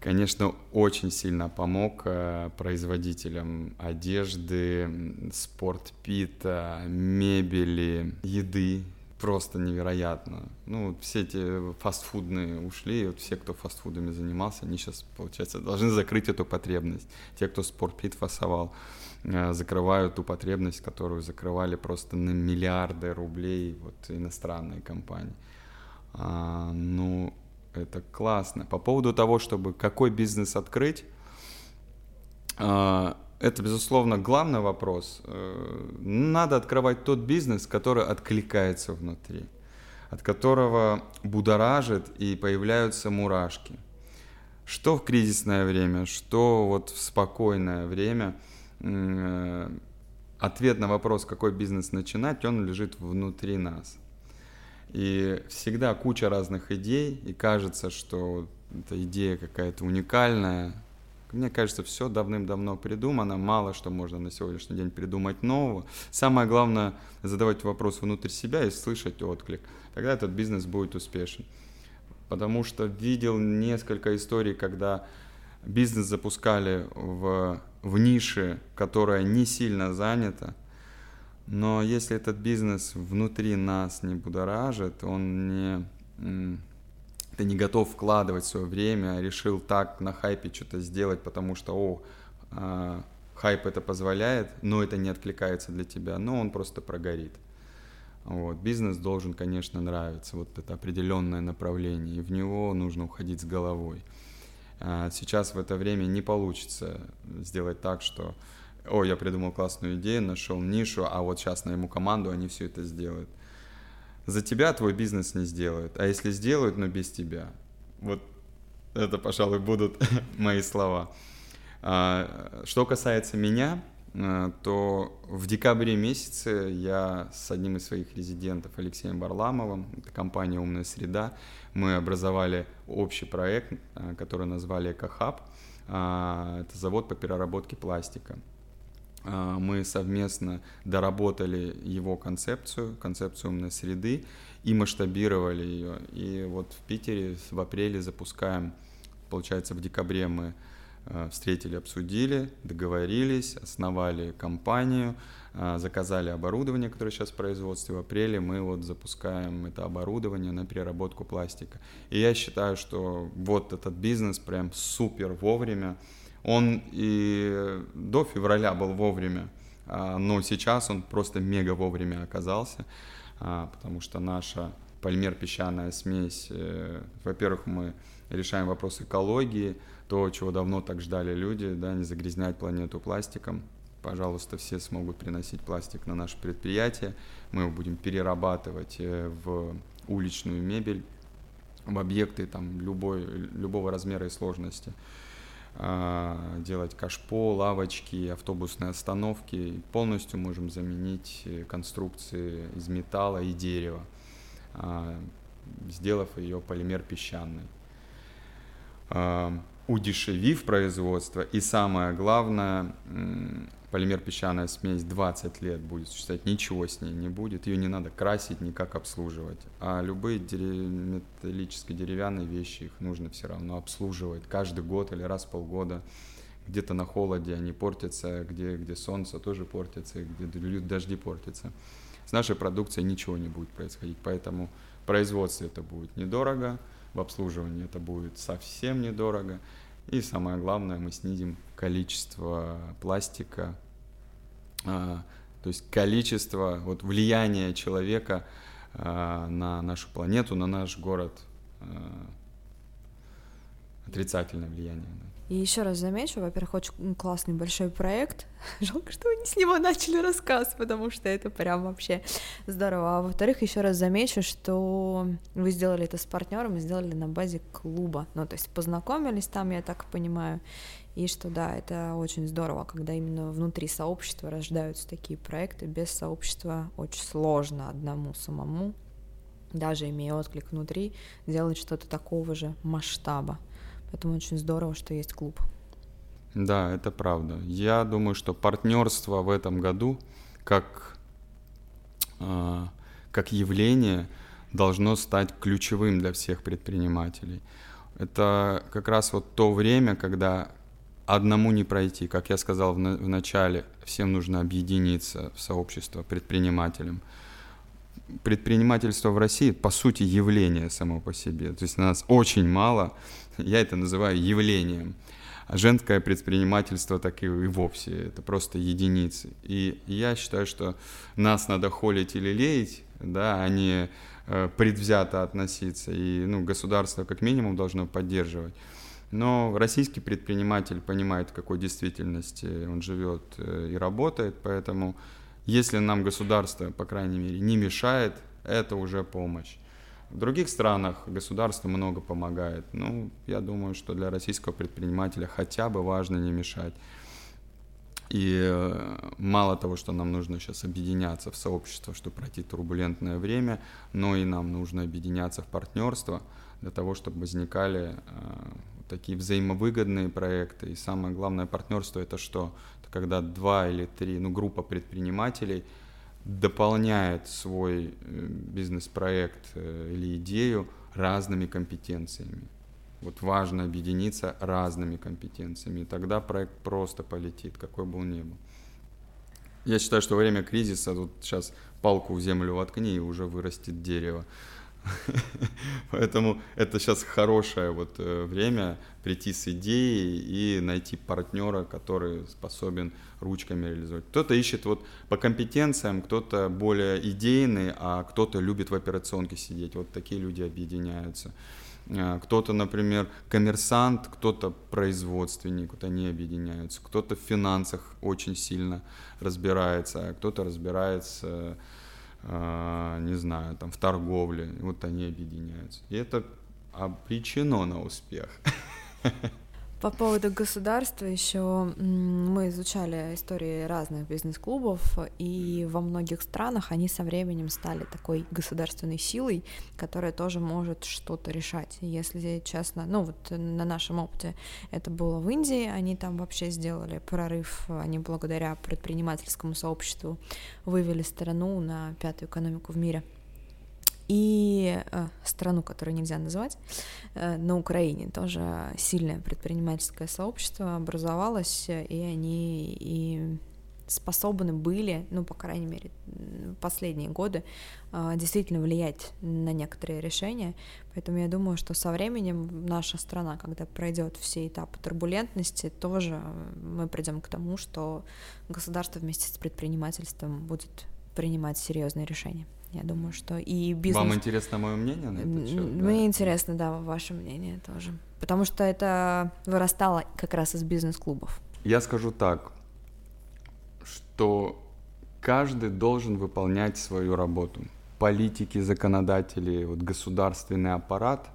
конечно, очень сильно помог э, производителям одежды, спортпита, мебели, еды. Просто невероятно. Ну, все эти фастфудные ушли, вот все, кто фастфудами занимался, они сейчас, получается, должны закрыть эту потребность. Те, кто спортпит фасовал, э, закрывают ту потребность, которую закрывали просто на миллиарды рублей вот иностранные компании. А, ну, это классно. По поводу того, чтобы какой бизнес открыть, а, это, безусловно, главный вопрос. Э, надо открывать тот бизнес, который откликается внутри, от которого будоражит и появляются мурашки. Что в кризисное время, что вот в спокойное время, э, ответ на вопрос, какой бизнес начинать, он лежит внутри нас. И всегда куча разных идей, и кажется, что эта идея какая-то уникальная. Мне кажется, все давным-давно придумано, мало что можно на сегодняшний день придумать нового. Самое главное — задавать вопрос внутрь себя и слышать отклик. Тогда этот бизнес будет успешен. Потому что видел несколько историй, когда бизнес запускали в, в нише, которая не сильно занята, но если этот бизнес внутри нас не будоражит, он не, ты не готов вкладывать свое время, а решил так на хайпе что-то сделать, потому что, о, э, хайп это позволяет, но это не откликается для тебя, но он просто прогорит. Вот. Бизнес должен, конечно, нравиться, вот это определенное направление, и в него нужно уходить с головой. А сейчас в это время не получится сделать так, что о, я придумал классную идею, нашел нишу, а вот сейчас найму команду, они все это сделают. За тебя твой бизнес не сделают, а если сделают, но без тебя. Вот это, пожалуй, будут мои слова. А, что касается меня, а, то в декабре месяце я с одним из своих резидентов, Алексеем Барламовым, это компания «Умная среда», мы образовали общий проект, а, который назвали «Экохаб». Это завод по переработке пластика. А, мы совместно доработали его концепцию, концепцию умной среды, и масштабировали ее. И вот в Питере в апреле запускаем, получается, в декабре мы а, встретили, обсудили, договорились, основали компанию, а, заказали оборудование, которое сейчас в производстве. В апреле мы вот запускаем это оборудование на переработку пластика. И я считаю, что вот этот бизнес прям супер вовремя, он и до февраля был вовремя, а, но сейчас он просто мега вовремя оказался, а, потому что наша полимер-песчаная смесь, э, во-первых, мы решаем вопрос экологии, то, чего давно так ждали люди, да, не загрязнять планету пластиком. Пожалуйста, все смогут приносить пластик на наше предприятие. Мы его будем перерабатывать э, в уличную мебель, в объекты там, любой, любого размера и сложности. А, делать кашпо, лавочки, автобусные остановки. Полностью можем заменить э, конструкции из металла и дерева, а, сделав ее полимер песчаный. Удешевив производство и самое главное, полимер песчаная смесь 20 лет будет существовать, ничего с ней не будет, ее не надо красить, никак обслуживать. А любые дерев... металлические деревянные вещи, их нужно все равно обслуживать каждый год или раз в полгода. Где-то на холоде они портятся, где, где солнце тоже портится, где дожди портятся. С нашей продукцией ничего не будет происходить, поэтому в производстве это будет недорого, в обслуживании это будет совсем недорого. И самое главное, мы снизим количество пластика, а, то есть количество вот, влияния человека а, на нашу планету, на наш город, а, отрицательное влияние. И еще раз замечу, во-первых, очень классный большой проект. Жалко, что не с него начали рассказ, потому что это прям вообще здорово. А во-вторых, еще раз замечу, что вы сделали это с партнером сделали на базе клуба. Ну, то есть познакомились там, я так понимаю. И что да, это очень здорово, когда именно внутри сообщества рождаются такие проекты. Без сообщества очень сложно одному самому, даже имея отклик внутри, сделать что-то такого же масштаба. Поэтому очень здорово, что есть клуб. Да, это правда. Я думаю, что партнерство в этом году как, э, как явление должно стать ключевым для всех предпринимателей. это как раз вот то время, когда одному не пройти. Как я сказал в, на- в начале, всем нужно объединиться в сообщество предпринимателям. Предпринимательство в России, по сути, явление само по себе. То есть нас очень мало, я это называю явлением. А женское предпринимательство так и, и вовсе, это просто единицы. И я считаю, что нас надо холить или леять, да, а не э, предвзято относиться. И ну, государство как минимум должно поддерживать. Но российский предприниматель понимает, в какой действительности он живет э, и работает, поэтому если нам государство, по крайней мере, не мешает, это уже помощь. В других странах государство много помогает. Ну, я думаю, что для российского предпринимателя хотя бы важно не мешать. И э, мало того, что нам нужно сейчас объединяться в сообщество, чтобы пройти турбулентное время, но и нам нужно объединяться в партнерство для того, чтобы возникали э, такие взаимовыгодные проекты. И самое главное партнерство это что? Это когда два или три, ну, группа предпринимателей – дополняет свой э, бизнес-проект э, или идею разными компетенциями. Вот важно объединиться разными компетенциями, и тогда проект просто полетит, какой бы он ни был. Я считаю, что во время кризиса тут сейчас палку в землю воткни, и уже вырастет дерево. Поэтому это сейчас хорошее вот э, время прийти с идеей и найти партнера, который способен ручками реализовать. Кто-то ищет вот по компетенциям, кто-то более идейный, а кто-то любит в операционке сидеть. Вот такие люди объединяются. Э, кто-то, например, коммерсант, кто-то производственник, вот они объединяются. Кто-то в финансах очень сильно разбирается, а кто-то разбирается не знаю, там в торговле, вот они объединяются. И это обречено на успех. По поводу государства еще мы изучали истории разных бизнес-клубов, и во многих странах они со временем стали такой государственной силой, которая тоже может что-то решать. Если честно, ну вот на нашем опыте это было в Индии, они там вообще сделали прорыв, они благодаря предпринимательскому сообществу вывели страну на пятую экономику в мире и э, страну, которую нельзя называть, э, на Украине тоже сильное предпринимательское сообщество образовалось, и они и способны были, ну, по крайней мере, последние годы, э, действительно влиять на некоторые решения. Поэтому я думаю, что со временем наша страна, когда пройдет все этапы турбулентности, тоже мы придем к тому, что государство вместе с предпринимательством будет принимать серьезные решения. Я думаю, что и бизнес... Вам интересно мое мнение на этот счет? Мне да? интересно, да, ваше мнение тоже. Потому что это вырастало как раз из бизнес-клубов. Я скажу так, что каждый должен выполнять свою работу. Политики, законодатели, вот государственный аппарат,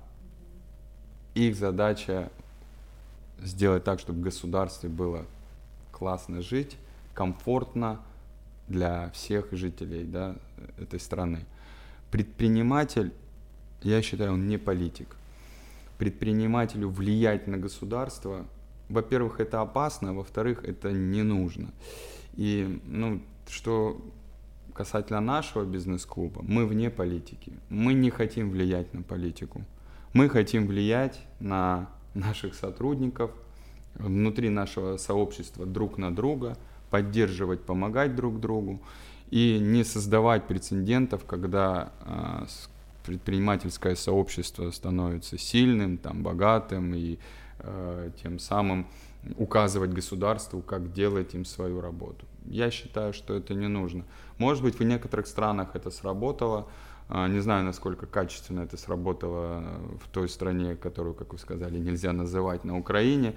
их задача сделать так, чтобы в государстве было классно жить, комфортно, для всех жителей да, этой страны. Предприниматель, я считаю, он не политик. Предпринимателю влиять на государство, во-первых, это опасно, а во-вторых, это не нужно. И, ну, что касательно нашего бизнес-клуба, мы вне политики. Мы не хотим влиять на политику. Мы хотим влиять на наших сотрудников, внутри нашего сообщества друг на друга – поддерживать, помогать друг другу и не создавать прецедентов, когда э, предпринимательское сообщество становится сильным, там, богатым и э, тем самым указывать государству, как делать им свою работу. Я считаю, что это не нужно. Может быть, в некоторых странах это сработало, не знаю, насколько качественно это сработало в той стране, которую, как вы сказали, нельзя называть на Украине.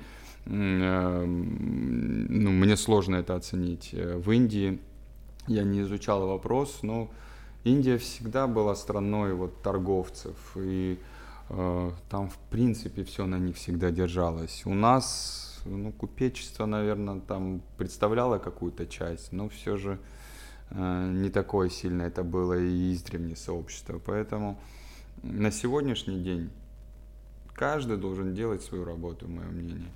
Эм, ну, мне сложно это оценить. Э, в Индии я не изучал вопрос, но Индия всегда была страной вот торговцев, и э, там в принципе все на них всегда держалось. У нас, ну, купечество, наверное, там представляло какую-то часть, но все же э, не такое сильно это было и издревнее сообщество. Поэтому на сегодняшний день каждый должен делать свою работу, мое мнение.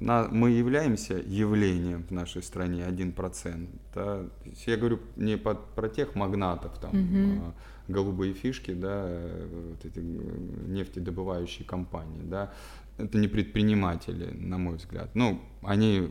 На, мы являемся явлением в нашей стране 1%. Да? Я говорю не под, про тех магнатов, там, mm-hmm. голубые фишки, да, вот эти нефтедобывающие компании, да, это не предприниматели, на мой взгляд. Ну, они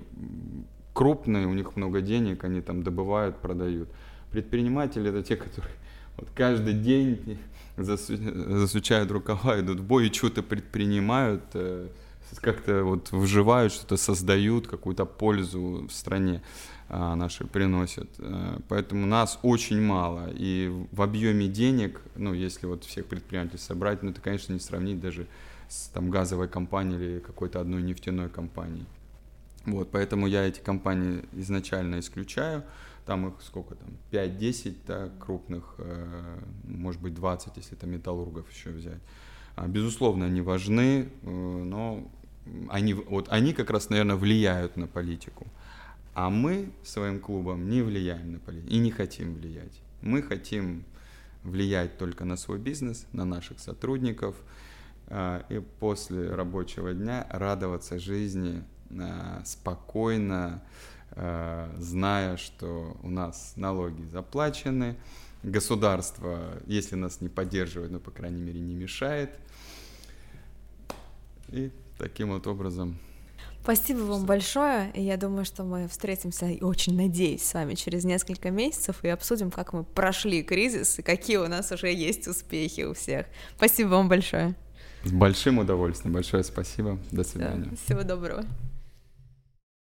крупные, у них много денег, они там добывают, продают. Предприниматели это те, которые вот каждый день засучают рукава, идут в бой и что-то предпринимают, э, как-то вот выживают, что-то создают, какую-то пользу в стране а, нашей приносят. Э, поэтому нас очень мало. И в объеме денег, ну, если вот всех предпринимателей собрать, ну, это, конечно, не сравнить даже с там, газовой компанией или какой-то одной нефтяной компанией. Вот, поэтому я эти компании изначально исключаю. Там их сколько там, 5-10 да, крупных, э, может быть 20, если это металлургов еще взять. А, безусловно, они важны, э, но они, вот они как раз, наверное, влияют на политику. А мы своим клубом не влияем на политику и не хотим влиять. Мы хотим влиять только на свой бизнес, на наших сотрудников, э, и после рабочего дня радоваться жизни э, спокойно, э, зная, что у нас налоги заплачены, государство, если нас не поддерживает, но, по крайней мере, не мешает. И таким вот образом Спасибо вам большое. Я думаю, что мы встретимся и очень надеюсь с вами через несколько месяцев и обсудим, как мы прошли кризис и какие у нас уже есть успехи у всех. Спасибо вам большое. С большим удовольствием. Большое спасибо. До свидания. Да, всего доброго.